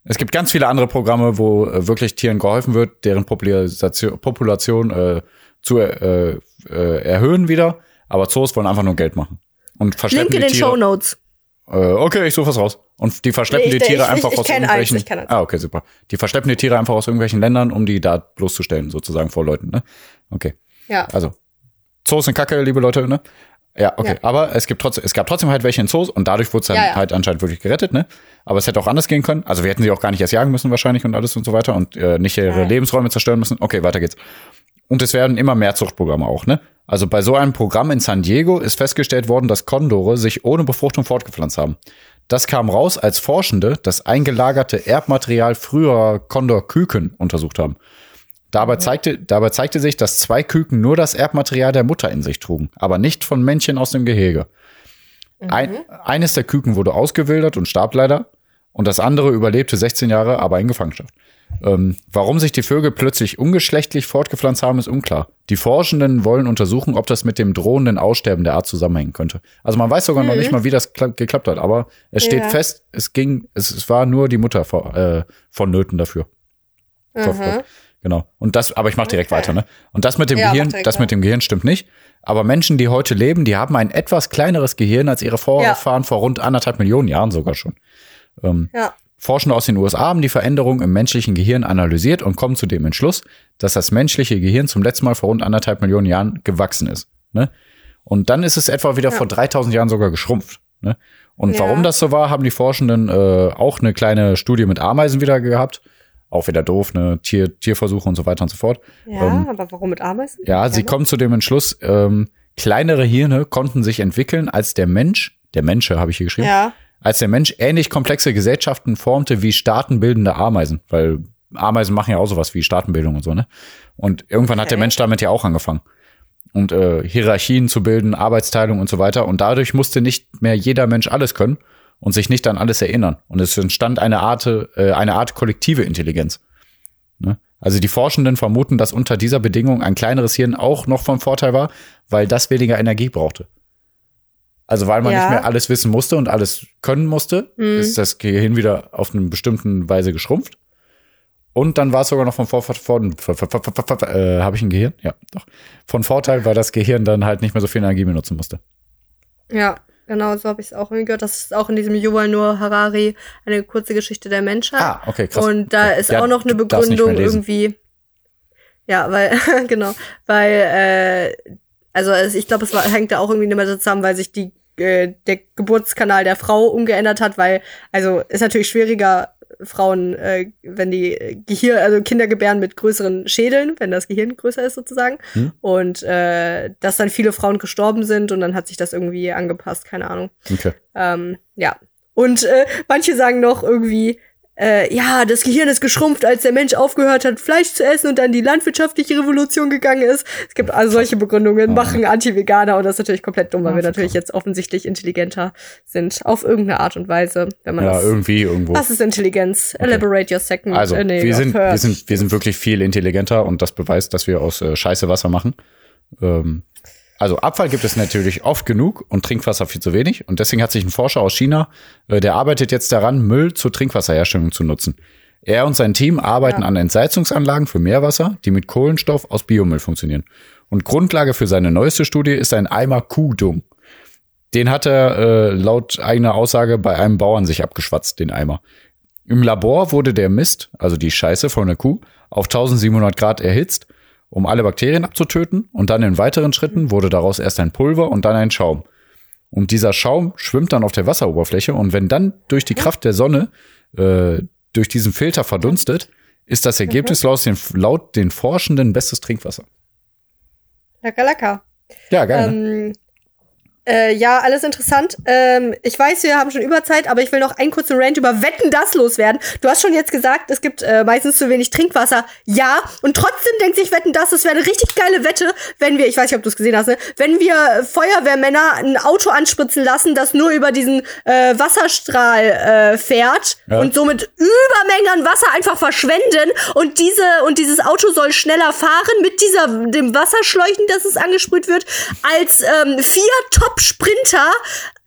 Es gibt ganz viele andere Programme, wo äh, wirklich Tieren geholfen wird, deren Population, Population äh, zu äh, äh, erhöhen wieder. Aber Zoos wollen einfach nur Geld machen. Und verschleppen
Link in den
Tiere.
Show Notes.
Äh, okay, ich suche was raus. Und die verschleppen
Nee, ich-
die Tiere
ich-
einfach
ich
aus
eins,
irgendwelchen.
ich kenn eins.
ah, okay, super. Die verschleppen die Tiere einfach aus irgendwelchen Ländern, um die da bloßzustellen, sozusagen vor Leuten. Ne? Okay.
Ja.
Also, Zoos sind kacke, liebe Leute, ne? Ja, okay.
Ja.
Aber es gibt trotzdem, es gab trotzdem halt welche in Zoos und dadurch wurde es dann
Ja, ja.
halt anscheinend wirklich gerettet, ne? Aber es hätte auch anders gehen können. Also wir hätten sie auch gar nicht erst jagen müssen wahrscheinlich und alles und so weiter und äh, nicht ihre
Ja.
Lebensräume zerstören müssen. Okay, weiter geht's. Und es werden immer mehr Zuchtprogramme auch, ne? Also bei so einem Programm in San Diego ist festgestellt worden, dass Kondore sich ohne Befruchtung fortgepflanzt haben. Das kam raus, als Forschende das eingelagerte Erbmaterial früherer Kondorküken untersucht haben. Dabei zeigte, dabei zeigte sich, dass zwei Küken nur das Erbmaterial der Mutter in sich trugen, aber nicht von Männchen aus dem Gehege. Ein, eines der Küken wurde ausgewildert und starb leider und das andere überlebte 16 Jahre, aber in Gefangenschaft. Ähm, warum sich die Vögel plötzlich ungeschlechtlich fortgepflanzt haben, ist unklar. Die Forschenden wollen untersuchen, ob das mit dem drohenden Aussterben der Art zusammenhängen könnte. Also man weiß sogar noch nicht mal, wie das kla- geklappt hat, aber es steht
Ja.
fest, es ging, es, es war nur die Mutter vor, äh, vonnöten dafür.
Mhm.
Genau. Und das, aber ich mache direkt
Okay.
weiter, ne? Und das mit dem
Ja,
Gehirn, das mit dem Gehirn stimmt nicht. Aber Menschen, die heute leben, die haben ein etwas kleineres Gehirn als ihre Vorfahren vor rund anderthalb Millionen Jahren sogar schon.
Ja.
Forschende aus den USA haben die Veränderung im menschlichen Gehirn analysiert und kommen zu dem Entschluss, dass das menschliche Gehirn zum letzten Mal vor rund anderthalb Millionen Jahren gewachsen ist. Ne? Und dann ist es etwa wieder
Ja.
vor 3000 Jahren sogar geschrumpft. Ne? Und
Ja.
warum das so war, haben die Forschenden äh, auch eine kleine Studie mit Ameisen wieder gehabt. Auch wieder doof, ne? Tier, Tierversuche und so weiter und so fort.
Ja,
Ähm,
aber warum mit Ameisen?
Ja, sie kommen zu dem Entschluss, ähm, kleinere Hirne konnten sich entwickeln, als der Mensch, der Mensche habe ich hier geschrieben,
Ja.
als der Mensch ähnlich komplexe Gesellschaften formte wie staatenbildende Ameisen, weil Ameisen machen ja auch sowas wie Staatenbildung und so, ne? Und irgendwann hat der
Okay.
Mensch damit ja auch angefangen. Und äh, Hierarchien zu bilden, Arbeitsteilung und so weiter. Und dadurch musste nicht mehr jeder Mensch alles können und sich nicht an alles erinnern. Und es entstand eine Art, äh, eine Art kollektive Intelligenz. Ne? Also die Forschenden vermuten, dass unter dieser Bedingung ein kleineres Hirn auch noch vom Vorteil war, weil das weniger Energie brauchte. Also weil man
Ja.
nicht mehr alles wissen musste und alles können musste,
Mhm.
ist das Gehirn wieder auf eine bestimmte Weise geschrumpft. Und dann war es sogar noch von Vorteil, von, äh, habe ich ein Gehirn? Ja, doch. Von Vorteil, weil das Gehirn dann halt nicht mehr so viel Energie benutzen musste.
Ja, genau, so habe ich es auch irgendwie gehört. Das ist auch in diesem Yuval Noah Harari eine kurze Geschichte der Menschheit.
Ah, okay, krass.
Und da ist
Ja,
auch noch eine Begründung irgendwie. Ja, weil, genau, weil, äh, also es- ich glaube, es war, hängt da auch irgendwie damit zusammen, weil sich die, äh, der Geburtskanal der Frau umgeändert hat, weil, also ist natürlich schwieriger, Frauen, äh, wenn die äh, Gehirn, also Kinder gebären mit größeren Schädeln, wenn das Gehirn größer ist sozusagen.
Hm.
Und äh, dass dann viele Frauen gestorben sind und dann hat sich das irgendwie angepasst, keine Ahnung.
Okay.
Ähm, ja. Und äh, manche sagen noch irgendwie, äh, ja, das Gehirn ist geschrumpft, als der Mensch aufgehört hat, Fleisch zu essen und dann die landwirtschaftliche Revolution gegangen ist. Es gibt also solche Begründungen,
Oh.
machen Anti-Veganer und das ist natürlich komplett dumm, weil wir natürlich jetzt offensichtlich intelligenter sind, auf irgendeine Art und Weise, wenn man
Ja,
das.
irgendwie irgendwo.
Was ist Intelligenz? Elaborate your second.
Also,
äh, nee,
wir, sind, wir, sind, wir sind wirklich viel intelligenter und das beweist, dass wir aus äh, Scheiße Wasser machen. Ähm, also Abfall gibt es natürlich oft genug und Trinkwasser viel zu wenig. Und deswegen hat sich ein Forscher aus China, äh, der arbeitet jetzt daran, Müll zur Trinkwasserherstellung zu nutzen. Er und sein Team arbeiten
Ja.
an Entsalzungsanlagen für Meerwasser, die mit Kohlenstoff aus Biomüll funktionieren. Und Grundlage für seine neueste Studie ist ein Eimer Kuhdung. Den hat er äh, laut eigener Aussage bei einem Bauern sich abgeschwatzt, den Eimer. Im Labor wurde der Mist, also die Scheiße von der Kuh, auf 1700 Grad erhitzt, um alle Bakterien abzutöten. Und dann in weiteren Schritten wurde daraus erst ein Pulver und dann ein Schaum. Und dieser Schaum schwimmt dann auf der Wasseroberfläche. Und wenn dann durch die Kraft der Sonne äh, durch diesen Filter verdunstet, ist das Ergebnis laut, den, laut den Forschenden bestes Trinkwasser.
Lecker, lecker.
Ja, geil.
Ähm, äh, ja, alles interessant. Ähm, ich weiß, wir haben schon Überzeit, aber ich will noch einen kurzen Rant über Wetten das loswerden. Du hast schon jetzt gesagt, es gibt äh, meistens zu wenig Trinkwasser. Ja, und trotzdem denkt sich Wetten das, es wäre eine richtig geile Wette, wenn wir, ich weiß nicht, ob du es gesehen hast, ne? wenn wir Feuerwehrmänner ein Auto anspritzen lassen, das nur über diesen äh, Wasserstrahl äh, fährt
Ja.
und somit Übermengen an Wasser einfach verschwenden und diese und dieses Auto soll schneller fahren mit dieser dem Wasserschleuchen, das es angesprüht wird, als ähm, vier Top-Sprinter.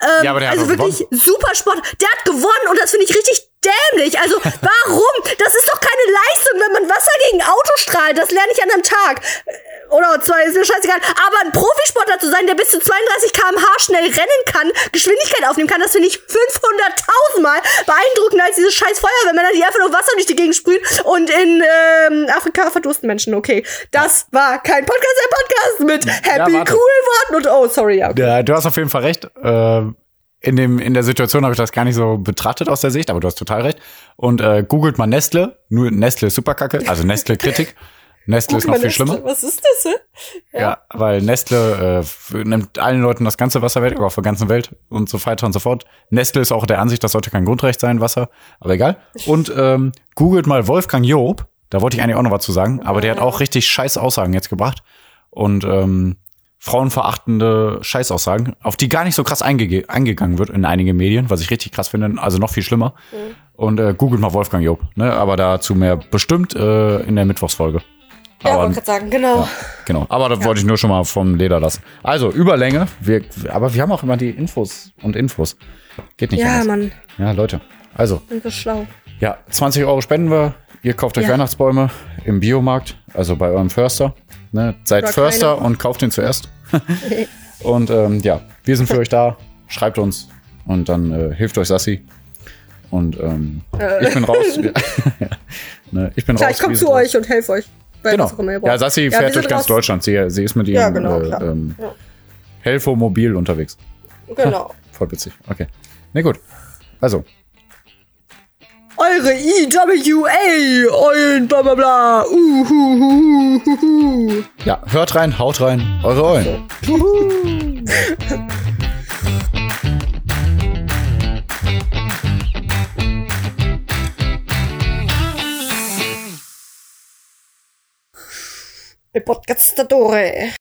Ähm,
Ja, aber der hat
also
doch
wirklich super Sport. Der hat gewonnen und das finde ich richtig dämlich. Also warum? Das ist doch keine Leistung, wenn man Wasser gegen Auto strahlt. Das lerne ich an einem Tag. Äh, Oder zwei, ist mir scheißegal. Aber ein Profisportler zu sein, der bis zu 32 km/h schnell rennen kann, Geschwindigkeit aufnehmen kann, das finde ich 500.000 Mal beeindruckender als diese scheiß Feuerwehrmänner, die einfach nur Wasser durch die Gegend sprühen und in ähm, Afrika verdursten Menschen. Okay, das war kein Podcast, ein Podcast mit happy,
warte.
cool Worten und oh, sorry, ja. Okay.
Ja, du hast auf jeden Fall recht. Äh, in, dem, in der Situation habe ich das gar nicht so betrachtet aus der Sicht, aber du hast total recht. Und äh, googelt mal Nestle, nur Nestle ist Superkacke, also Nestle Kritik. Nestle ist noch viel schlimmer.
Was ist das? Hä?
Ja, weil Nestle äh, nimmt allen Leuten das ganze Wasser weg, auf der ganzen Welt und so weiter und so fort. Nestle ist auch der Ansicht, das sollte kein Grundrecht sein, Wasser, aber egal. Und ähm, googelt mal Wolfgang Job, da wollte ich eigentlich auch noch was zu sagen, aber der hat auch richtig scheiß Aussagen jetzt gebracht und ähm, frauenverachtende Scheißaussagen, auf die gar nicht so krass eingege eingegangen wird in einige Medien, was ich richtig krass finde, also noch viel schlimmer. Und äh, googelt mal Wolfgang Job, ne? aber dazu mehr bestimmt äh, in der Mittwochsfolge.
Ja,
Aber-
wollte gerade sagen, genau.
ja, genau. Aber da wollte ich nur schon mal vom Leder lassen. Also, Überlänge. Wir, aber wir haben auch immer die Infos und Infos. Geht nicht
Ja,
anders.
Mann,
Ja, Leute. Also,
sind wir schlau.
ja, 20 Euro spenden wir. Ihr kauft euch
Ja.
Weihnachtsbäume im Biomarkt, also bei eurem Förster. Ne? Seid
Oder
Förster und kauft ihn zuerst. und ähm, ja, wir sind für euch da. Schreibt uns und dann äh, hilft euch Sassi. Und ähm,
Äh.
ich bin raus. ne, ich bin
Klar,
raus.
ich komme zu euch und helfe euch. Bei
Genau. Ja, Sassi
wir
fährt durch ganz
raus.
Deutschland. Sie, sie ist mit ihrem
Ja, genau,
äh, ähm,
Ja.
Helfo mobil unterwegs.
Genau.
Voll witzig. Okay. Na gut. Also,
Eure EWA, euren bla bla bla. Uhuhuhuhuhu.
ja, hört rein, haut rein, eure Eulen.
Il podcasttatore.